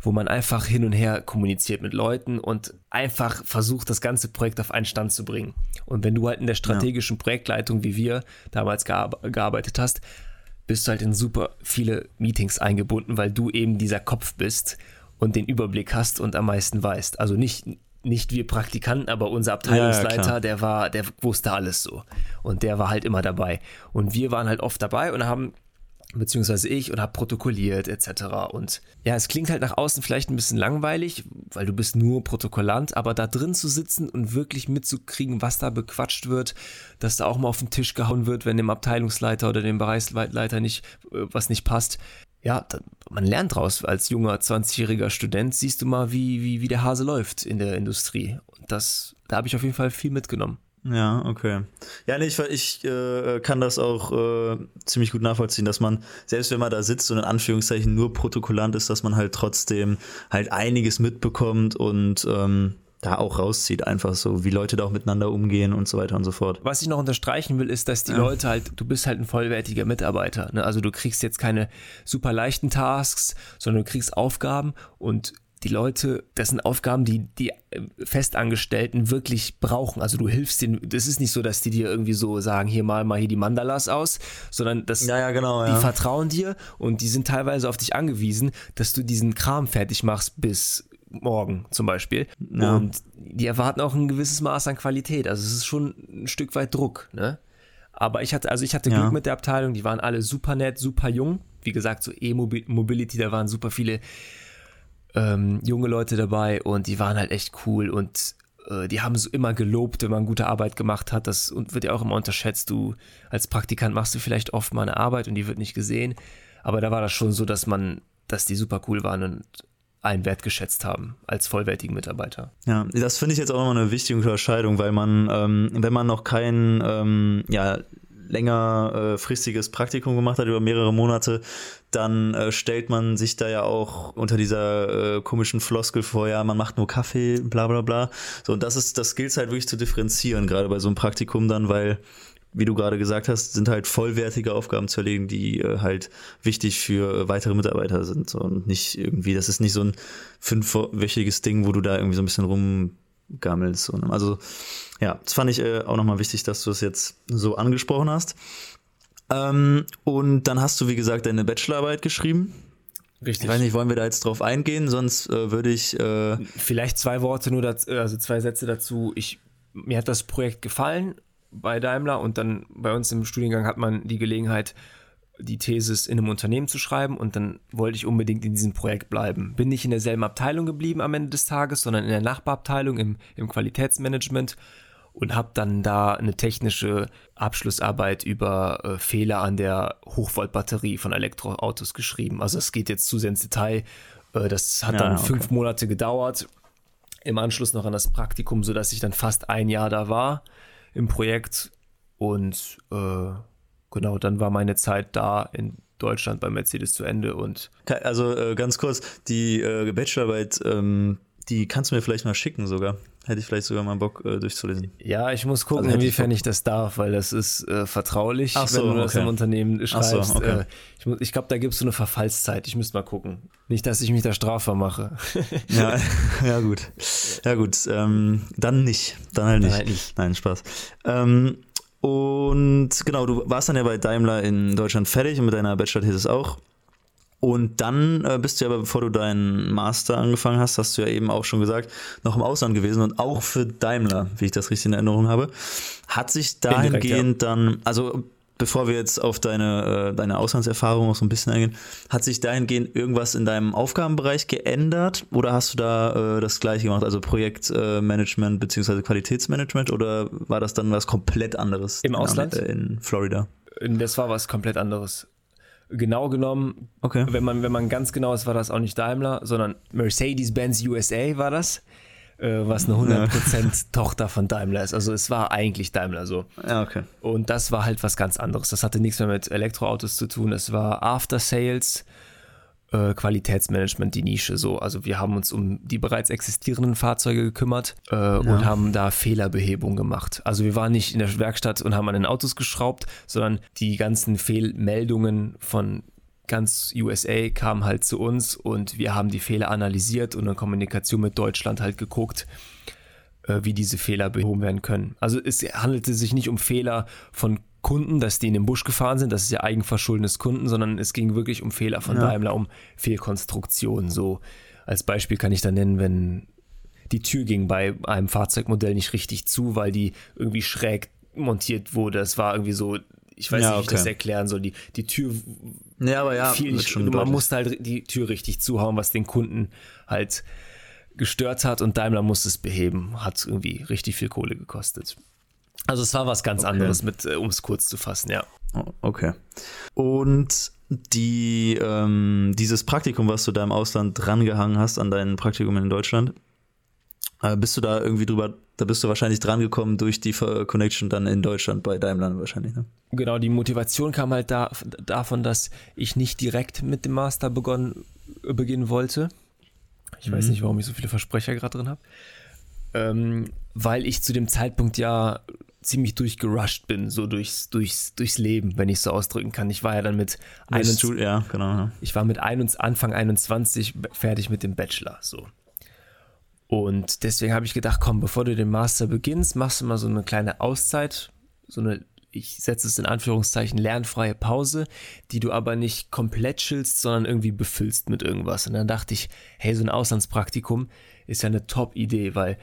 wo man einfach hin und her kommuniziert mit Leuten und einfach versucht, das ganze Projekt auf einen Stand zu bringen. Und wenn du halt in der strategischen ja. Projektleitung, wie wir damals gearbeitet hast, bist du halt in super viele Meetings eingebunden, weil du eben dieser Kopf bist und den Überblick hast und am meisten weißt. Also nicht, nicht wir Praktikanten, aber unser Abteilungsleiter, ja, der war, der wusste alles so. Und der war halt immer dabei. Und wir waren halt oft dabei und haben beziehungsweise ich und habe protokolliert etc. Und ja, es klingt halt nach außen vielleicht ein bisschen langweilig, weil du bist nur Protokollant, aber da drin zu sitzen und wirklich mitzukriegen, was da bequatscht wird, dass da auch mal auf den Tisch gehauen wird, wenn dem Abteilungsleiter oder dem Bereichsleiter nicht äh, was nicht passt. Ja, man lernt draus. Als junger 20-jähriger Student siehst du mal, wie, wie, wie der Hase läuft in der Industrie. Und das, da habe ich auf jeden Fall viel mitgenommen. Ja, okay. Ja, nee, ich, ich äh, kann das auch äh, ziemlich gut nachvollziehen, dass man, selbst wenn man da sitzt und in Anführungszeichen nur Protokollant ist, dass man halt trotzdem halt einiges mitbekommt und ähm, da auch rauszieht, einfach so, wie Leute da auch miteinander umgehen und so weiter und so fort. Was ich noch unterstreichen will, ist, dass die ja. Leute halt, du bist halt ein vollwertiger Mitarbeiter. Ne? Also du kriegst jetzt keine super leichten Tasks, sondern du kriegst Aufgaben und die Leute, das sind Aufgaben, die die Festangestellten wirklich brauchen. Also du hilfst denen, das ist nicht so, dass die dir irgendwie so sagen, hier mal mal hier die Mandalas aus, sondern das, ja, ja, genau, die vertrauen dir und die sind teilweise auf dich angewiesen, dass du diesen Kram fertig machst bis morgen zum Beispiel. Ja. Und die erwarten auch ein gewisses Maß an Qualität. Also es ist schon ein Stück weit Druck, ne? Aber ich hatte, also ich hatte Glück mit der Abteilung, die waren alle super nett, super jung. Wie gesagt, so E-Mobility, da waren super viele ähm, junge Leute dabei und die waren halt echt cool und äh, die haben so immer gelobt, wenn man gute Arbeit gemacht hat. Das wird ja auch immer unterschätzt. Du als Praktikant machst du vielleicht oft mal eine Arbeit und die wird nicht gesehen. Aber da war das schon so, dass man, dass die super cool waren und einen wertgeschätzt haben als vollwertigen Mitarbeiter. Ja, das finde ich jetzt auch nochmal eine wichtige Unterscheidung, weil man, ähm, wenn man noch kein ähm, ja, längerfristiges Praktikum gemacht hat über mehrere Monate, dann äh, stellt man sich da ja auch unter dieser äh, komischen Floskel vor, ja, man macht nur Kaffee, bla bla bla. So, und das ist, das gilt halt wirklich zu differenzieren, gerade bei so einem Praktikum dann, weil wie du gerade gesagt hast, sind halt vollwertige Aufgaben zu erlegen, die äh, halt wichtig für weitere Mitarbeiter sind. So, und nicht irgendwie, das ist nicht so ein fünfwöchiges Ding, wo du da irgendwie so ein bisschen rumgammelst. Und, also, ja, das fand ich äh, auch nochmal wichtig, dass du es jetzt so angesprochen hast. Ähm, und dann hast du, wie gesagt, deine Bachelorarbeit geschrieben. Richtig. Ich weiß nicht, wollen wir da jetzt drauf eingehen, sonst äh, würde ich. Äh Vielleicht zwei Worte nur dazu, also zwei Sätze dazu. Ich, mir hat das Projekt gefallen bei Daimler und dann bei uns im Studiengang hat man die Gelegenheit, die Thesis in einem Unternehmen zu schreiben und dann wollte ich unbedingt in diesem Projekt bleiben. Bin nicht in derselben Abteilung geblieben am Ende des Tages, sondern in der Nachbarabteilung im, im Qualitätsmanagement und habe dann da eine technische Abschlussarbeit über äh, Fehler an der Hochvoltbatterie von Elektroautos geschrieben. Also es geht jetzt zu sehr ins Detail. Äh, das hat ja, dann okay. fünf Monate gedauert. Im Anschluss noch an das Praktikum, sodass ich dann fast ein Jahr da war im Projekt. Und äh, genau, dann war meine Zeit da in Deutschland bei Mercedes zu Ende. Und also äh, ganz kurz, die äh, Bachelorarbeit, ähm, die kannst du mir vielleicht mal schicken sogar. Hätte ich vielleicht sogar mal Bock äh, durchzulesen. Ja, ich muss gucken, also inwiefern ich, ich, das darf, weil das ist äh, vertraulich, so, wenn du das im Unternehmen schreibst. So, okay. Äh, ich, ich glaube, da gibst du eine Verfallszeit. Ich müsste mal gucken. Nicht, dass ich mich da strafbar mache. ja, ja, gut. Ja, gut. Ähm, dann nicht. Dann halt nicht. Dann halt nicht. Nein, Spaß. Ähm, und genau, du warst dann ja bei Daimler in Deutschland fertig und mit deiner Bachelor-Thesis auch. Und dann äh, bist du ja, bevor du deinen Master angefangen hast, hast du ja eben auch schon gesagt, noch im Ausland gewesen und auch für Daimler, wie ich das richtig in Erinnerung habe. Hat sich dahingehend ja. dann, also bevor wir jetzt auf deine, äh, deine Auslandserfahrung noch so ein bisschen eingehen, hat sich dahingehend irgendwas in deinem Aufgabenbereich geändert oder hast du da äh, das gleiche gemacht, also Projektmanagement äh, bzw. Qualitätsmanagement oder war das dann was komplett anderes? Im Ausland? In Florida. Das war was komplett anderes genau genommen, okay. wenn, man, wenn man ganz genau ist, war das auch nicht Daimler, sondern Mercedes-Benz USA war das, äh, was eine 100% ja. Tochter von Daimler ist. Also es war eigentlich Daimler so. Ja, okay. Und das war halt was ganz anderes. Das hatte nichts mehr mit Elektroautos zu tun. Es war After Sales äh, Qualitätsmanagement die Nische so. Also wir haben uns um die bereits existierenden Fahrzeuge gekümmert äh, ja. und haben da Fehlerbehebung gemacht. Also wir waren nicht in der Werkstatt und haben an den Autos geschraubt, sondern die ganzen Fehlmeldungen von ganz USA kamen halt zu uns und wir haben die Fehler analysiert und in Kommunikation mit Deutschland halt geguckt, äh, wie diese Fehler behoben werden können. Also es handelte sich nicht um Fehler von Kunden, dass die in den Busch gefahren sind, das ist ja eigenverschuldenes Kunden, sondern es ging wirklich um Fehler von ja. Daimler, um Fehlkonstruktion. So als Beispiel kann ich da nennen, wenn die Tür ging bei einem Fahrzeugmodell nicht richtig zu, weil die irgendwie schräg montiert wurde. Es war irgendwie so, ich weiß ja, nicht, wie okay. ich das erklären soll. Die, die Tür ja, aber ja, fiel nicht, man deutlich. musste halt die Tür richtig zuhauen, was den Kunden halt gestört hat und Daimler musste es beheben. Hat irgendwie richtig viel Kohle gekostet. Also es war was ganz okay. anderes, mit, äh, um es kurz zu fassen, ja. Oh, okay. Und die, ähm, dieses Praktikum, was du da im Ausland drangehangen hast an dein Praktikum in Deutschland, äh, bist du da irgendwie drüber, da bist du wahrscheinlich drangekommen durch die Connection dann in Deutschland bei Daimler wahrscheinlich, ne? Genau, die Motivation kam halt da, davon, dass ich nicht direkt mit dem Master begonnen, beginnen wollte. Ich mhm. weiß nicht, warum ich so viele Versprecher gerade drin habe. Ähm, weil ich zu dem Zeitpunkt ja ziemlich durchgerusht bin, so durchs, durchs, durchs Leben, wenn ich so ausdrücken kann. Ich war ja dann mit, 21, ja, genau, ja. ich war mit 21, Anfang 21 fertig mit dem Bachelor, so. Und deswegen habe ich gedacht, komm, bevor du den Master beginnst, machst du mal so eine kleine Auszeit, so eine, ich setze es in Anführungszeichen, lernfreie Pause, die du aber nicht komplett chillst, sondern irgendwie befüllst mit irgendwas. Und dann dachte ich, hey, so ein Auslandspraktikum ist ja eine Top-Idee, weil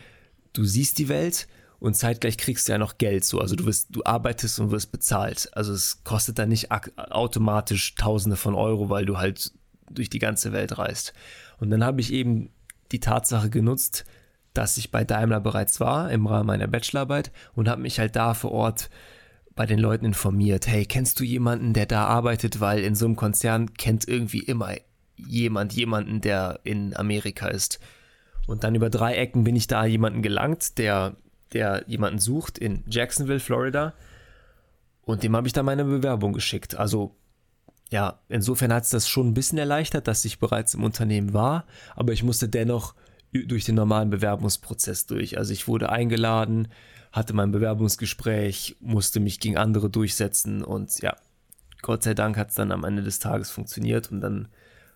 du siehst die Welt, und zeitgleich kriegst du ja noch Geld so. Also du wirst, du arbeitest und wirst bezahlt. Also es kostet dann nicht automatisch Tausende von Euro, weil du halt durch die ganze Welt reist. Und dann habe ich eben die Tatsache genutzt, dass ich bei Daimler bereits war im Rahmen meiner Bachelorarbeit und habe mich halt da vor Ort bei den Leuten informiert. Hey, kennst du jemanden, der da arbeitet? Weil in so einem Konzern kennt irgendwie immer jemand jemanden, der in Amerika ist. Und dann über drei Ecken bin ich da jemanden gelangt, der der jemanden sucht in Jacksonville, Florida. Und dem habe ich dann meine Bewerbung geschickt. Also ja, insofern hat es das schon ein bisschen erleichtert, dass ich bereits im Unternehmen war, aber ich musste dennoch durch den normalen Bewerbungsprozess durch. Also ich wurde eingeladen, hatte mein Bewerbungsgespräch, musste mich gegen andere durchsetzen und ja, Gott sei Dank hat es dann am Ende des Tages funktioniert und dann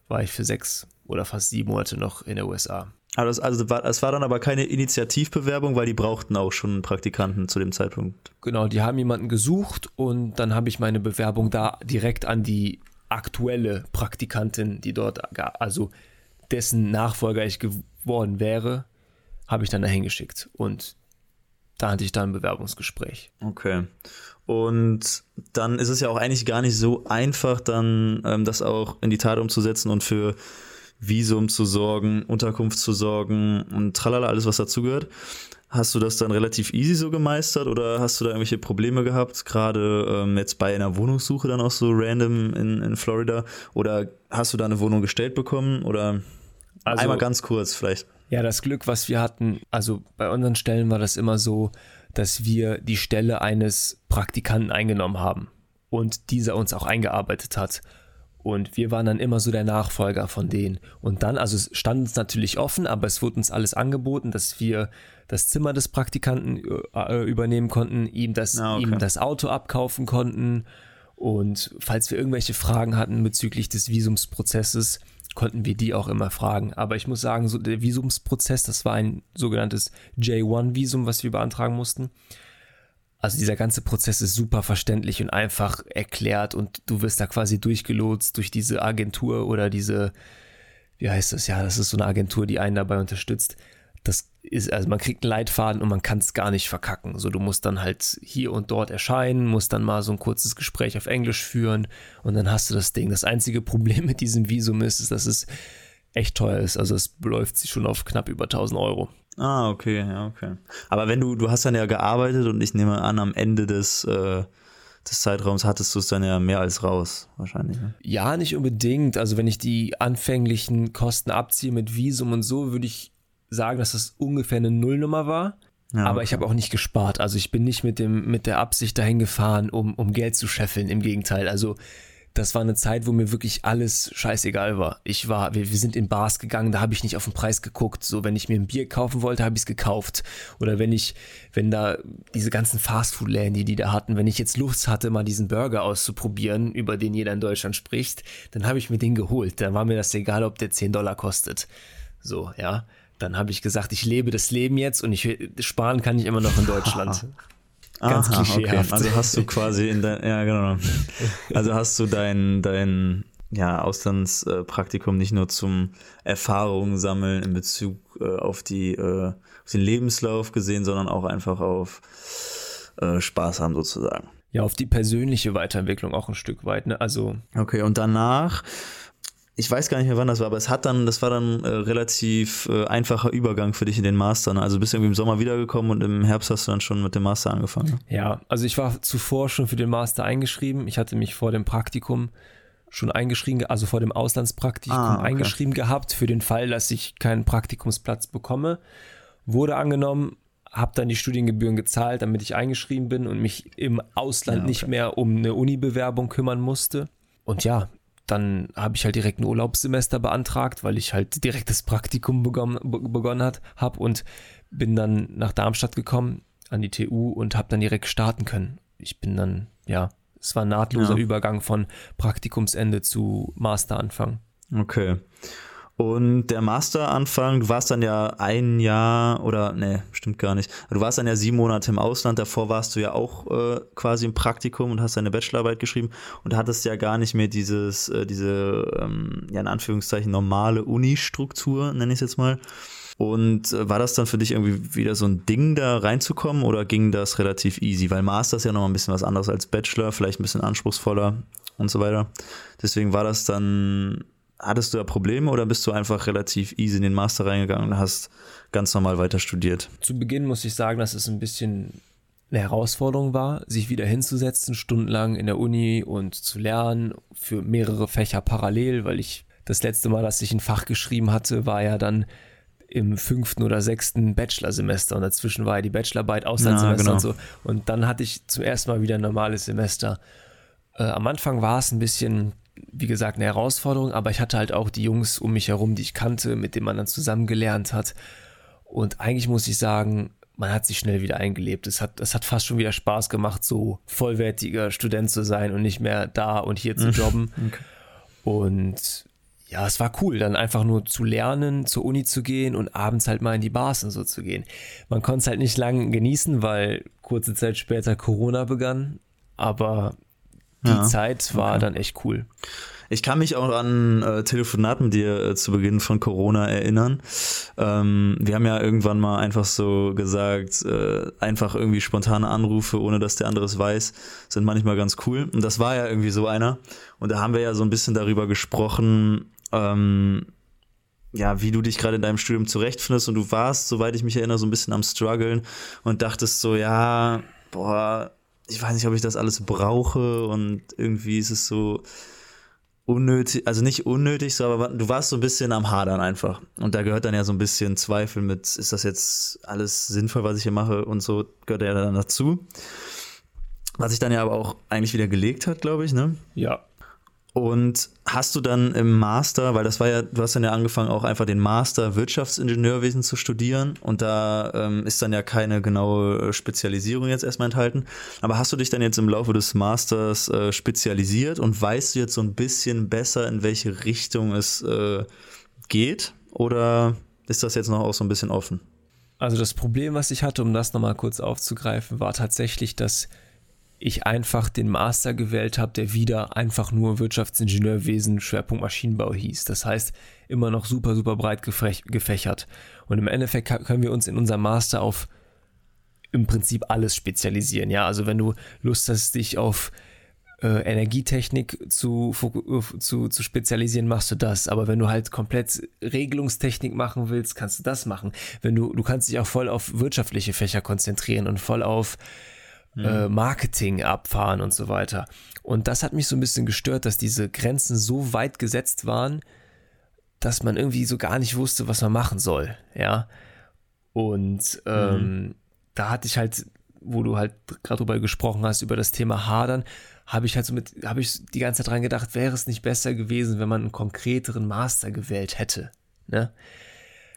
war ich für sechs oder fast sieben Monate noch in der USA. Also, das, also es war dann aber keine Initiativbewerbung, weil die brauchten auch schon Praktikanten zu dem Zeitpunkt. Genau, die haben jemanden gesucht und dann habe ich meine Bewerbung da direkt an die aktuelle Praktikantin, die dort, also dessen Nachfolger ich geworden wäre, habe ich dann dahin geschickt. Und da hatte ich dann ein Bewerbungsgespräch. Okay. Und dann ist es ja auch eigentlich gar nicht so einfach, dann ähm, das auch in die Tat umzusetzen und für Visum zu sorgen, Unterkunft zu sorgen und tralala, alles was dazugehört. Hast du das dann relativ easy so gemeistert oder hast du da irgendwelche Probleme gehabt, gerade ähm, jetzt bei einer Wohnungssuche dann auch so random in, in Florida? Oder hast du da eine Wohnung gestellt bekommen? Oder also, einmal ganz kurz vielleicht. Ja, das Glück, was wir hatten, also bei unseren Stellen war das immer so, dass wir die Stelle eines Praktikanten eingenommen haben und dieser uns auch eingearbeitet hat. Und wir waren dann immer so der Nachfolger von denen. Und dann, also es stand uns natürlich offen, aber es wurde uns alles angeboten, dass wir das Zimmer des Praktikanten äh, übernehmen konnten, ihm das, ah, okay. ihm das Auto abkaufen konnten. Und falls wir irgendwelche Fragen hatten bezüglich des Visumsprozesses, konnten wir die auch immer fragen. Aber ich muss sagen, so der Visumsprozess, das war ein sogenanntes J1-Visum, was wir beantragen mussten. Also dieser ganze Prozess ist super verständlich und einfach erklärt und du wirst da quasi durchgelotst durch diese Agentur oder diese, wie heißt das? Ja, das ist so eine Agentur, die einen dabei unterstützt das ist, also man kriegt einen Leitfaden und man kann es gar nicht verkacken. So, du musst dann halt hier und dort erscheinen, musst dann mal so ein kurzes Gespräch auf Englisch führen und dann hast du das Ding. Das einzige Problem mit diesem Visum ist, ist dass es echt teuer ist. Also es beläuft sich schon auf knapp über 1000 Euro. Ah, okay, ja, okay. Aber wenn du, du hast dann ja gearbeitet und ich nehme an, am Ende des, äh, des Zeitraums hattest du es dann ja mehr als raus, wahrscheinlich. Ne? Ja, nicht unbedingt. Also wenn ich die anfänglichen Kosten abziehe mit Visum und so, würde ich sagen, dass das ungefähr eine Nullnummer war. Ja, aber ich habe auch nicht gespart. Also ich bin nicht mit, dem, mit der Absicht dahin gefahren, um, um Geld zu scheffeln. Im Gegenteil. Also das war eine Zeit, wo mir wirklich alles scheißegal war. Ich war, wir, wir sind in Bars gegangen, da habe ich nicht auf den Preis geguckt. So, wenn ich mir ein Bier kaufen wollte, habe ich es gekauft. Oder wenn ich, wenn da diese ganzen Fastfood-Läden, die die da hatten, wenn ich jetzt Lust hatte, mal diesen Burger auszuprobieren, über den jeder in Deutschland spricht, dann habe ich mir den geholt. Dann war mir das egal, ob der 10 Dollar kostet. So, ja. Dann habe ich gesagt, ich lebe das Leben jetzt und ich sparen kann ich immer noch in Deutschland. Ganz Aha, klischeehaft. Okay. Also hast du quasi in dein, ja genau. Also hast du dein, dein ja, Auslandspraktikum nicht nur zum Erfahrungen sammeln in Bezug äh, auf, die, äh, auf den Lebenslauf gesehen, sondern auch einfach auf äh, Spaß haben sozusagen. Ja, auf die persönliche Weiterentwicklung auch ein Stück weit. Ne? Also okay, und danach ich weiß gar nicht mehr, wann das war, aber es hat dann, das war dann äh, relativ äh, einfacher Übergang für dich in den Master. Ne? Also bist du irgendwie im Sommer wiedergekommen und im Herbst hast du dann schon mit dem Master angefangen. Ne? Ja, also ich war zuvor schon für den Master eingeschrieben. Ich hatte mich vor dem Praktikum schon eingeschrieben, also vor dem Auslandspraktikum ah, okay. eingeschrieben gehabt, für den Fall, dass ich keinen Praktikumsplatz bekomme. Wurde angenommen, habe dann die Studiengebühren gezahlt, damit ich eingeschrieben bin und mich im Ausland ja, okay. nicht mehr um eine Uni-Bewerbung kümmern musste. Und ja, dann habe ich halt direkt ein Urlaubssemester beantragt, weil ich halt direkt das Praktikum begonnen, begonnen habe und bin dann nach Darmstadt gekommen an die TU und habe dann direkt starten können. Ich bin dann, ja, es war ein nahtloser ja. Übergang von Praktikumsende zu Masteranfang. Okay. Und der Masteranfang, du warst dann ja ein Jahr oder ne, stimmt gar nicht. Du warst dann ja sieben Monate im Ausland, davor warst du ja auch äh, quasi im Praktikum und hast deine Bachelorarbeit geschrieben und hattest ja gar nicht mehr dieses, äh, diese, ähm, ja in Anführungszeichen normale Uni-Struktur, nenne ich es jetzt mal. Und äh, war das dann für dich irgendwie wieder so ein Ding, da reinzukommen oder ging das relativ easy? Weil Master ist ja nochmal ein bisschen was anderes als Bachelor, vielleicht ein bisschen anspruchsvoller und so weiter. Deswegen war das dann hattest du da Probleme oder bist du einfach relativ easy in den Master reingegangen und hast ganz normal weiter studiert? Zu Beginn muss ich sagen, dass es ein bisschen eine Herausforderung war, sich wieder hinzusetzen, stundenlang in der Uni und zu lernen für mehrere Fächer parallel, weil ich das letzte Mal, dass ich ein Fach geschrieben hatte, war ja dann im fünften oder sechsten Bachelorsemester und dazwischen war ja die Bachelorarbeit, Auslandssemester ja, genau. und so. Und dann hatte ich zum ersten Mal wieder ein normales Semester. Äh, am Anfang war es ein bisschen, wie gesagt, eine Herausforderung, aber ich hatte halt auch die Jungs um mich herum, die ich kannte, mit denen man dann zusammen gelernt hat. Und eigentlich muss ich sagen, man hat sich schnell wieder eingelebt. Es hat, es hat fast schon wieder Spaß gemacht, so vollwertiger Student zu sein und nicht mehr da und hier zu jobben. Okay. Und ja, es war cool, dann einfach nur zu lernen, zur Uni zu gehen und abends halt mal in die Bars und so zu gehen. Man konnte es halt nicht lange genießen, weil kurze Zeit später Corona begann, aber die ja, Zeit war okay. dann echt cool. Ich kann mich auch an äh, Telefonat mit dir äh, zu Beginn von Corona erinnern. Ähm, wir haben ja irgendwann mal einfach so gesagt, äh, einfach irgendwie spontane Anrufe, ohne dass der andere es weiß, sind manchmal ganz cool. Und das war ja irgendwie so einer. Und da haben wir ja so ein bisschen darüber gesprochen, ähm, ja, wie du dich gerade in deinem Studium zurechtfindest. Und du warst, soweit ich mich erinnere, so ein bisschen am struggeln und dachtest so, ja, boah, ich weiß nicht, ob ich das alles brauche und irgendwie ist es so unnötig, also nicht unnötig, so, aber du warst so ein bisschen am Hadern einfach. Und da gehört dann ja so ein bisschen Zweifel mit, ist das jetzt alles sinnvoll, was ich hier mache und so, gehört ja dann dazu. Was sich dann ja aber auch eigentlich wieder gelegt hat, glaube ich, ne? Ja, und hast du dann im Master, weil das war ja, du hast dann ja angefangen, auch einfach den Master Wirtschaftsingenieurwesen zu studieren und da ähm, ist dann ja keine genaue Spezialisierung jetzt erstmal enthalten. Aber hast du dich dann jetzt im Laufe des Masters äh, spezialisiert und weißt du jetzt so ein bisschen besser, in welche Richtung es äh, geht? Oder ist das jetzt noch auch so ein bisschen offen? Also das Problem, was ich hatte, um das nochmal kurz aufzugreifen, war tatsächlich, dass ich einfach den Master gewählt habe, der wieder einfach nur Wirtschaftsingenieurwesen Schwerpunkt Maschinenbau hieß. Das heißt, immer noch super, super breit gefächert. Und im Endeffekt können wir uns in unserem Master auf im Prinzip alles spezialisieren. Ja, also wenn du Lust hast, dich auf äh, Energietechnik zu, zu, zu spezialisieren, machst du das. Aber wenn du halt komplett Regelungstechnik machen willst, kannst du das machen. Wenn du, du kannst dich auch voll auf wirtschaftliche Fächer konzentrieren und voll auf äh, mhm. Marketing abfahren und so weiter. Und das hat mich so ein bisschen gestört, dass diese Grenzen so weit gesetzt waren, dass man irgendwie so gar nicht wusste, was man machen soll. Ja. Und ähm, mhm. da hatte ich halt, wo du halt gerade drüber gesprochen hast, über das Thema Hadern, habe ich halt so mit, habe ich die ganze Zeit dran gedacht, wäre es nicht besser gewesen, wenn man einen konkreteren Master gewählt hätte. Ne?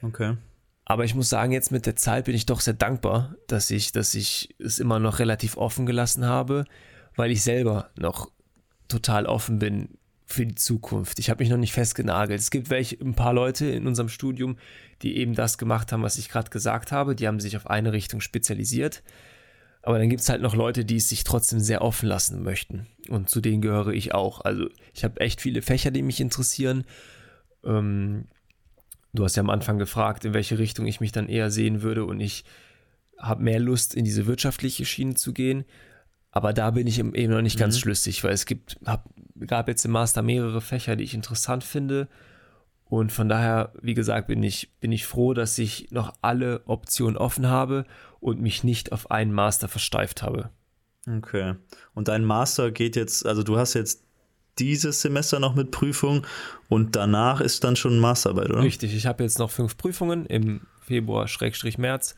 Okay. Aber ich muss sagen, jetzt mit der Zeit bin ich doch sehr dankbar, dass ich, dass ich es immer noch relativ offen gelassen habe, weil ich selber noch total offen bin für die Zukunft. Ich habe mich noch nicht festgenagelt. Es gibt welche, ein paar Leute in unserem Studium, die eben das gemacht haben, was ich gerade gesagt habe. Die haben sich auf eine Richtung spezialisiert. Aber dann gibt es halt noch Leute, die es sich trotzdem sehr offen lassen möchten. Und zu denen gehöre ich auch. Also ich habe echt viele Fächer, die mich interessieren. Ähm, Du hast ja am Anfang gefragt, in welche Richtung ich mich dann eher sehen würde und ich habe mehr Lust, in diese wirtschaftliche Schiene zu gehen. Aber da bin ich eben noch nicht ganz mhm. schlüssig, weil es gibt, hab, gab jetzt im Master mehrere Fächer, die ich interessant finde. Und von daher, wie gesagt, bin ich, bin ich froh, dass ich noch alle Optionen offen habe und mich nicht auf einen Master versteift habe. Okay. Und dein Master geht jetzt, also du hast jetzt dieses Semester noch mit Prüfung und danach ist dann schon Masterarbeit, oder? Richtig, ich habe jetzt noch fünf Prüfungen im Februar-März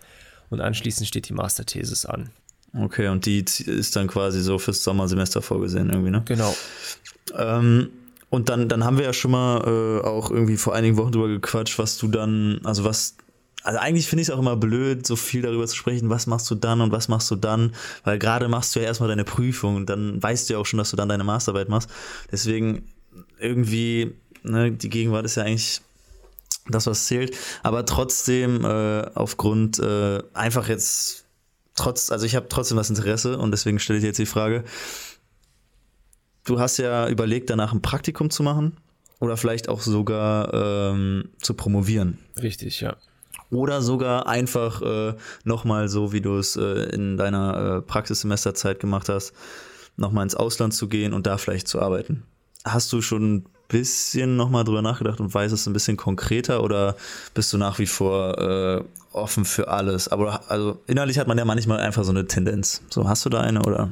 und anschließend steht die Masterthesis an. Okay, und die ist dann quasi so fürs Sommersemester vorgesehen irgendwie, ne? Genau. Ähm, und dann, dann haben wir ja schon mal äh, auch irgendwie vor einigen Wochen drüber gequatscht, was du dann, also was also eigentlich finde ich es auch immer blöd, so viel darüber zu sprechen, was machst du dann und was machst du dann, weil gerade machst du ja erstmal deine Prüfung und dann weißt du ja auch schon, dass du dann deine Masterarbeit machst. Deswegen irgendwie, ne, die Gegenwart ist ja eigentlich das, was zählt, aber trotzdem äh, aufgrund äh, einfach jetzt trotz, also ich habe trotzdem das Interesse und deswegen stelle ich jetzt die Frage. Du hast ja überlegt, danach ein Praktikum zu machen oder vielleicht auch sogar ähm, zu promovieren. Richtig, ja. Oder sogar einfach äh, nochmal so, wie du es äh, in deiner äh, Praxissemesterzeit gemacht hast, nochmal ins Ausland zu gehen und da vielleicht zu arbeiten. Hast du schon ein bisschen nochmal drüber nachgedacht und weißt es ein bisschen konkreter oder bist du nach wie vor äh, offen für alles? Aber also innerlich hat man ja manchmal einfach so eine Tendenz. So, hast du da eine oder?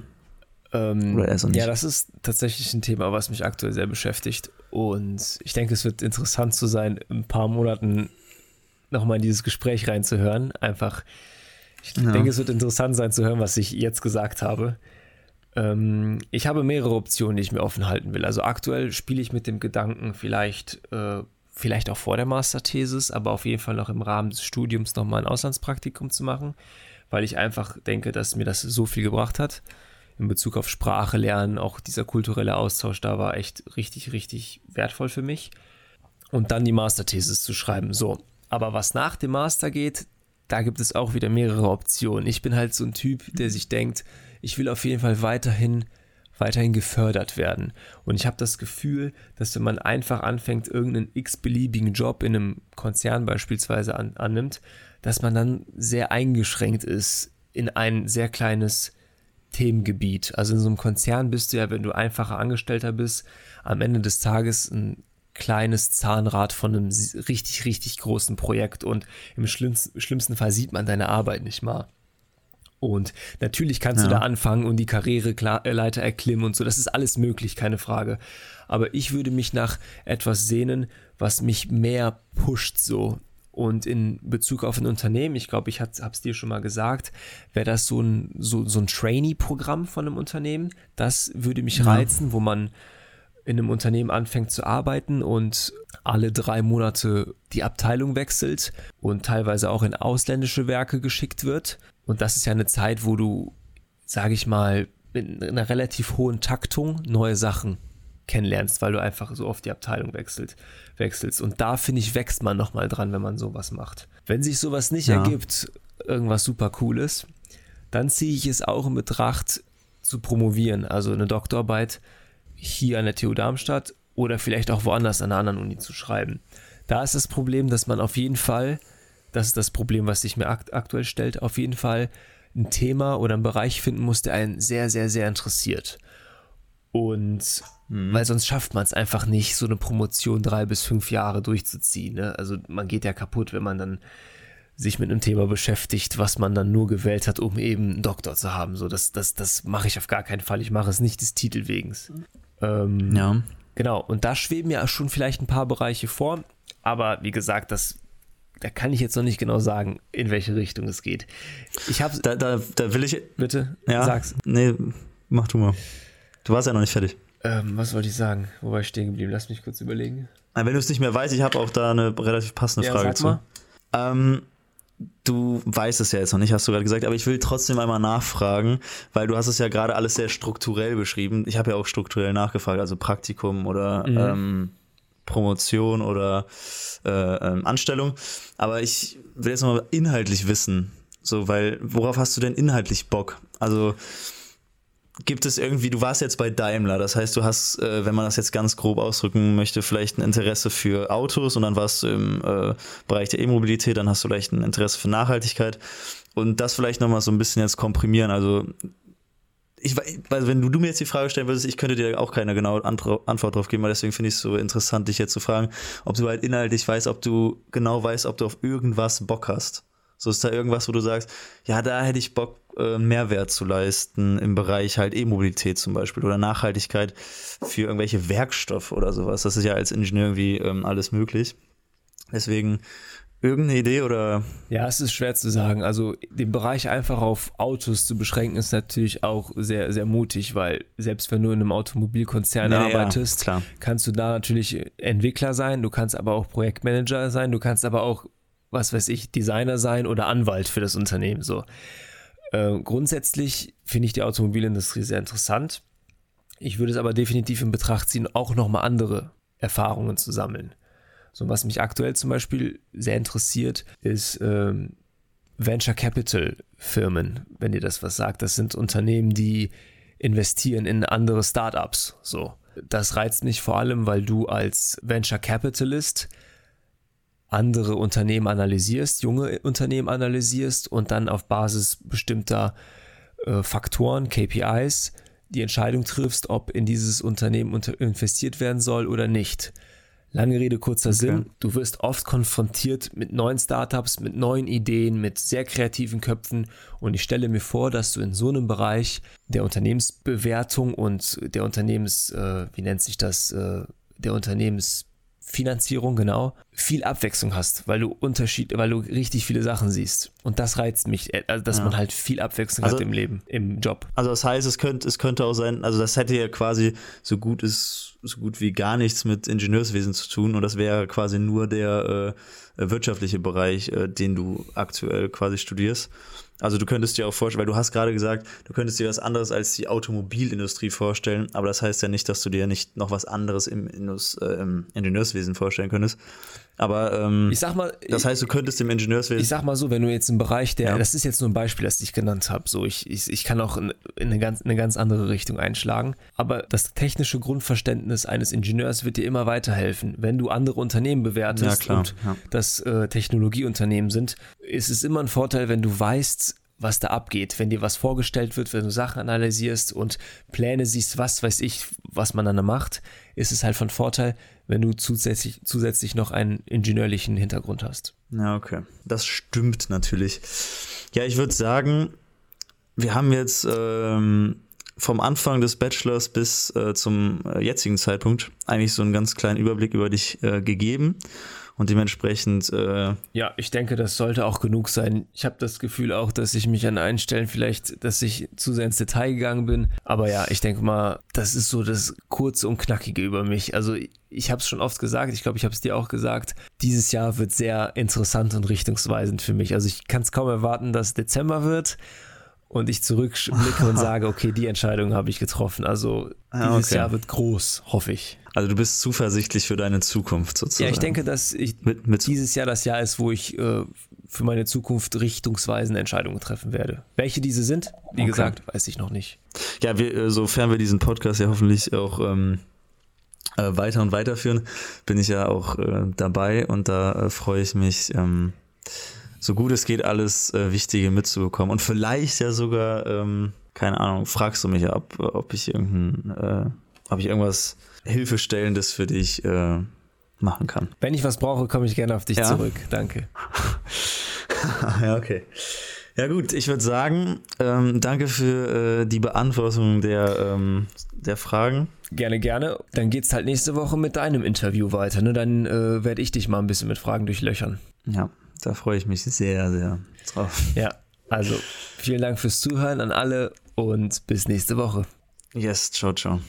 Ähm, ja, das ist tatsächlich ein Thema, was mich aktuell sehr beschäftigt. Und ich denke, es wird interessant zu sein, in ein paar Monaten nochmal in dieses Gespräch reinzuhören. Einfach, ich ja. denke, es wird interessant sein zu hören, was ich jetzt gesagt habe. Ähm, ich habe mehrere Optionen, die ich mir offen halten will. Also aktuell spiele ich mit dem Gedanken, vielleicht, äh, vielleicht auch vor der Masterthesis, aber auf jeden Fall noch im Rahmen des Studiums nochmal ein Auslandspraktikum zu machen, weil ich einfach denke, dass mir das so viel gebracht hat. In Bezug auf Sprache lernen, auch dieser kulturelle Austausch da war echt richtig, richtig wertvoll für mich. Und dann die Masterthesis zu schreiben. So, aber was nach dem Master geht, da gibt es auch wieder mehrere Optionen. Ich bin halt so ein Typ, der sich denkt, ich will auf jeden Fall weiterhin weiterhin gefördert werden. Und ich habe das Gefühl, dass wenn man einfach anfängt, irgendeinen x-beliebigen Job in einem Konzern beispielsweise an, annimmt, dass man dann sehr eingeschränkt ist in ein sehr kleines Themengebiet. Also in so einem Konzern bist du ja, wenn du einfacher Angestellter bist, am Ende des Tages ein kleines Zahnrad von einem richtig, richtig großen Projekt und im schlimmsten, schlimmsten Fall sieht man deine Arbeit nicht mal. Und natürlich kannst ja. du da anfangen und die Karriereleiter erklimmen und so. Das ist alles möglich, keine Frage. Aber ich würde mich nach etwas sehnen, was mich mehr pusht so. Und in Bezug auf ein Unternehmen, ich glaube, ich habe es dir schon mal gesagt, wäre das so ein, so, so ein Trainee-Programm von einem Unternehmen. Das würde mich ja. reizen, wo man in einem Unternehmen anfängt zu arbeiten und alle drei Monate die Abteilung wechselt und teilweise auch in ausländische Werke geschickt wird. Und das ist ja eine Zeit, wo du, sage ich mal, mit einer relativ hohen Taktung neue Sachen kennenlernst, weil du einfach so oft die Abteilung wechselt, wechselst. Und da, finde ich, wächst man nochmal dran, wenn man sowas macht. Wenn sich sowas nicht ja. ergibt, irgendwas super Cooles, dann ziehe ich es auch in Betracht zu promovieren, also eine Doktorarbeit hier an der TU Darmstadt oder vielleicht auch woanders an einer anderen Uni zu schreiben. Da ist das Problem, dass man auf jeden Fall, das ist das Problem, was sich mir akt aktuell stellt, auf jeden Fall ein Thema oder einen Bereich finden muss, der einen sehr, sehr, sehr interessiert. Und mhm. weil sonst schafft man es einfach nicht, so eine Promotion drei bis fünf Jahre durchzuziehen. Ne? Also man geht ja kaputt, wenn man dann sich mit einem Thema beschäftigt, was man dann nur gewählt hat, um eben einen Doktor zu haben. So, das, das, das mache ich auf gar keinen Fall. Ich mache es nicht des Titel wegen. Ähm, ja. Genau, und da schweben ja schon vielleicht ein paar Bereiche vor, aber wie gesagt, das, da kann ich jetzt noch nicht genau sagen, in welche Richtung es geht. Ich habe da, da, da will ich. Bitte, ja, sag's. Nee, mach du mal. Du warst ja noch nicht fertig. Ähm, was wollte ich sagen? Wo war ich stehen geblieben? Lass mich kurz überlegen. Wenn du es nicht mehr weißt, ich habe auch da eine relativ passende ja, Frage zu. Ähm, Du weißt es ja jetzt noch nicht, hast du gerade gesagt, aber ich will trotzdem einmal nachfragen, weil du hast es ja gerade alles sehr strukturell beschrieben. Ich habe ja auch strukturell nachgefragt, also Praktikum oder mhm. ähm, Promotion oder äh, ähm, Anstellung. Aber ich will jetzt mal inhaltlich wissen, so, weil worauf hast du denn inhaltlich Bock? Also gibt es irgendwie, du warst jetzt bei Daimler, das heißt, du hast, äh, wenn man das jetzt ganz grob ausdrücken möchte, vielleicht ein Interesse für Autos und dann warst du im äh, Bereich der E-Mobilität, dann hast du vielleicht ein Interesse für Nachhaltigkeit und das vielleicht nochmal so ein bisschen jetzt komprimieren. Also, ich, also wenn du, du, mir jetzt die Frage stellen würdest, ich könnte dir auch keine genaue Antwort drauf geben, weil deswegen finde ich es so interessant, dich jetzt zu fragen, ob du halt inhaltlich weißt, ob du genau weißt, ob du auf irgendwas Bock hast. So ist da irgendwas, wo du sagst, ja, da hätte ich Bock, äh, Mehrwert zu leisten im Bereich halt E-Mobilität zum Beispiel oder Nachhaltigkeit für irgendwelche Werkstoffe oder sowas. Das ist ja als Ingenieur irgendwie ähm, alles möglich. Deswegen irgendeine Idee oder? Ja, es ist schwer zu sagen. Also den Bereich einfach auf Autos zu beschränken ist natürlich auch sehr, sehr mutig, weil selbst wenn du in einem Automobilkonzern ja, arbeitest, ja, kannst du da natürlich Entwickler sein, du kannst aber auch Projektmanager sein, du kannst aber auch was weiß ich, Designer sein oder Anwalt für das Unternehmen. So. Äh, grundsätzlich finde ich die Automobilindustrie sehr interessant. Ich würde es aber definitiv in Betracht ziehen, auch nochmal andere Erfahrungen zu sammeln. So, was mich aktuell zum Beispiel sehr interessiert, ist ähm, Venture Capital Firmen, wenn ihr das was sagt. Das sind Unternehmen, die investieren in andere Startups. So. Das reizt mich vor allem, weil du als Venture Capitalist andere Unternehmen analysierst, junge Unternehmen analysierst und dann auf Basis bestimmter äh, Faktoren, KPIs, die Entscheidung triffst, ob in dieses Unternehmen unter investiert werden soll oder nicht. Lange Rede, kurzer okay. Sinn. Du wirst oft konfrontiert mit neuen Startups, mit neuen Ideen, mit sehr kreativen Köpfen. Und ich stelle mir vor, dass du in so einem Bereich der Unternehmensbewertung und der Unternehmens, äh, wie nennt sich das, äh, der Unternehmens Finanzierung, genau, viel Abwechslung hast, weil du Unterschied, weil du richtig viele Sachen siehst. Und das reizt mich, äh, also dass ja. man halt viel Abwechslung also, hat im Leben, im Job. Also das heißt, es könnte, es könnte auch sein, also das hätte ja quasi so gut ist, so gut wie gar nichts mit Ingenieurswesen zu tun und das wäre quasi nur der äh, wirtschaftliche Bereich, äh, den du aktuell quasi studierst. Also du könntest dir auch vorstellen, weil du hast gerade gesagt, du könntest dir was anderes als die Automobilindustrie vorstellen, aber das heißt ja nicht, dass du dir nicht noch was anderes im, Indus, äh, im Ingenieurswesen vorstellen könntest. Aber ähm, ich sag mal, das heißt, du könntest im Ingenieurswesen. Ich sag mal so, wenn du jetzt im Bereich der, ja. das ist jetzt nur ein Beispiel, das ich genannt habe, so ich, ich, ich kann auch in, in, eine ganz, in eine ganz andere Richtung einschlagen. Aber das technische Grundverständnis eines Ingenieurs wird dir immer weiterhelfen. Wenn du andere Unternehmen bewertest ja, und ja. das äh, Technologieunternehmen sind, ist es immer ein Vorteil, wenn du weißt, was da abgeht. Wenn dir was vorgestellt wird, wenn du Sachen analysierst und Pläne siehst, was weiß ich, was man dann macht, ist es halt von Vorteil, wenn du zusätzlich, zusätzlich noch einen ingenieurlichen Hintergrund hast. Ja, okay. Das stimmt natürlich. Ja, ich würde sagen, wir haben jetzt ähm, vom Anfang des Bachelors bis äh, zum äh, jetzigen Zeitpunkt eigentlich so einen ganz kleinen Überblick über dich äh, gegeben und dementsprechend. Äh ja, ich denke, das sollte auch genug sein. Ich habe das Gefühl auch, dass ich mich an einen Stellen vielleicht, dass ich zu sehr ins Detail gegangen bin. Aber ja, ich denke mal, das ist so das kurze und knackige über mich. Also ich habe es schon oft gesagt, ich glaube, ich habe es dir auch gesagt, dieses Jahr wird sehr interessant und richtungsweisend für mich. Also ich kann es kaum erwarten, dass Dezember wird und ich zurückblicke und sage, okay, die Entscheidung habe ich getroffen. Also ah, dieses okay. Jahr wird groß, hoffe ich. Also du bist zuversichtlich für deine Zukunft sozusagen. Ja, ich denke, dass ich mit, mit dieses Jahr das Jahr ist, wo ich äh, für meine Zukunft richtungsweisende Entscheidungen treffen werde. Welche diese sind, wie okay. gesagt, weiß ich noch nicht. Ja, wir, äh, sofern wir diesen Podcast ja hoffentlich auch ähm, äh, weiter und weiterführen, bin ich ja auch äh, dabei und da äh, freue ich mich. Ähm, so gut es geht, alles äh, Wichtige mitzubekommen. Und vielleicht ja sogar, ähm, keine Ahnung, fragst du mich, ob, ob ich irgendein, ob ich irgendwas Hilfestellendes für dich äh, machen kann. Wenn ich was brauche, komme ich gerne auf dich ja? zurück. Danke. ja, okay. Ja gut, ich würde sagen, ähm, danke für äh, die Beantwortung der, ähm, der Fragen. Gerne, gerne. Dann geht's halt nächste Woche mit deinem Interview weiter. Ne? Dann äh, werde ich dich mal ein bisschen mit Fragen durchlöchern. Ja, da freue ich mich sehr, sehr drauf. Ja, also vielen Dank fürs Zuhören an alle und bis nächste Woche. Yes, ciao, ciao.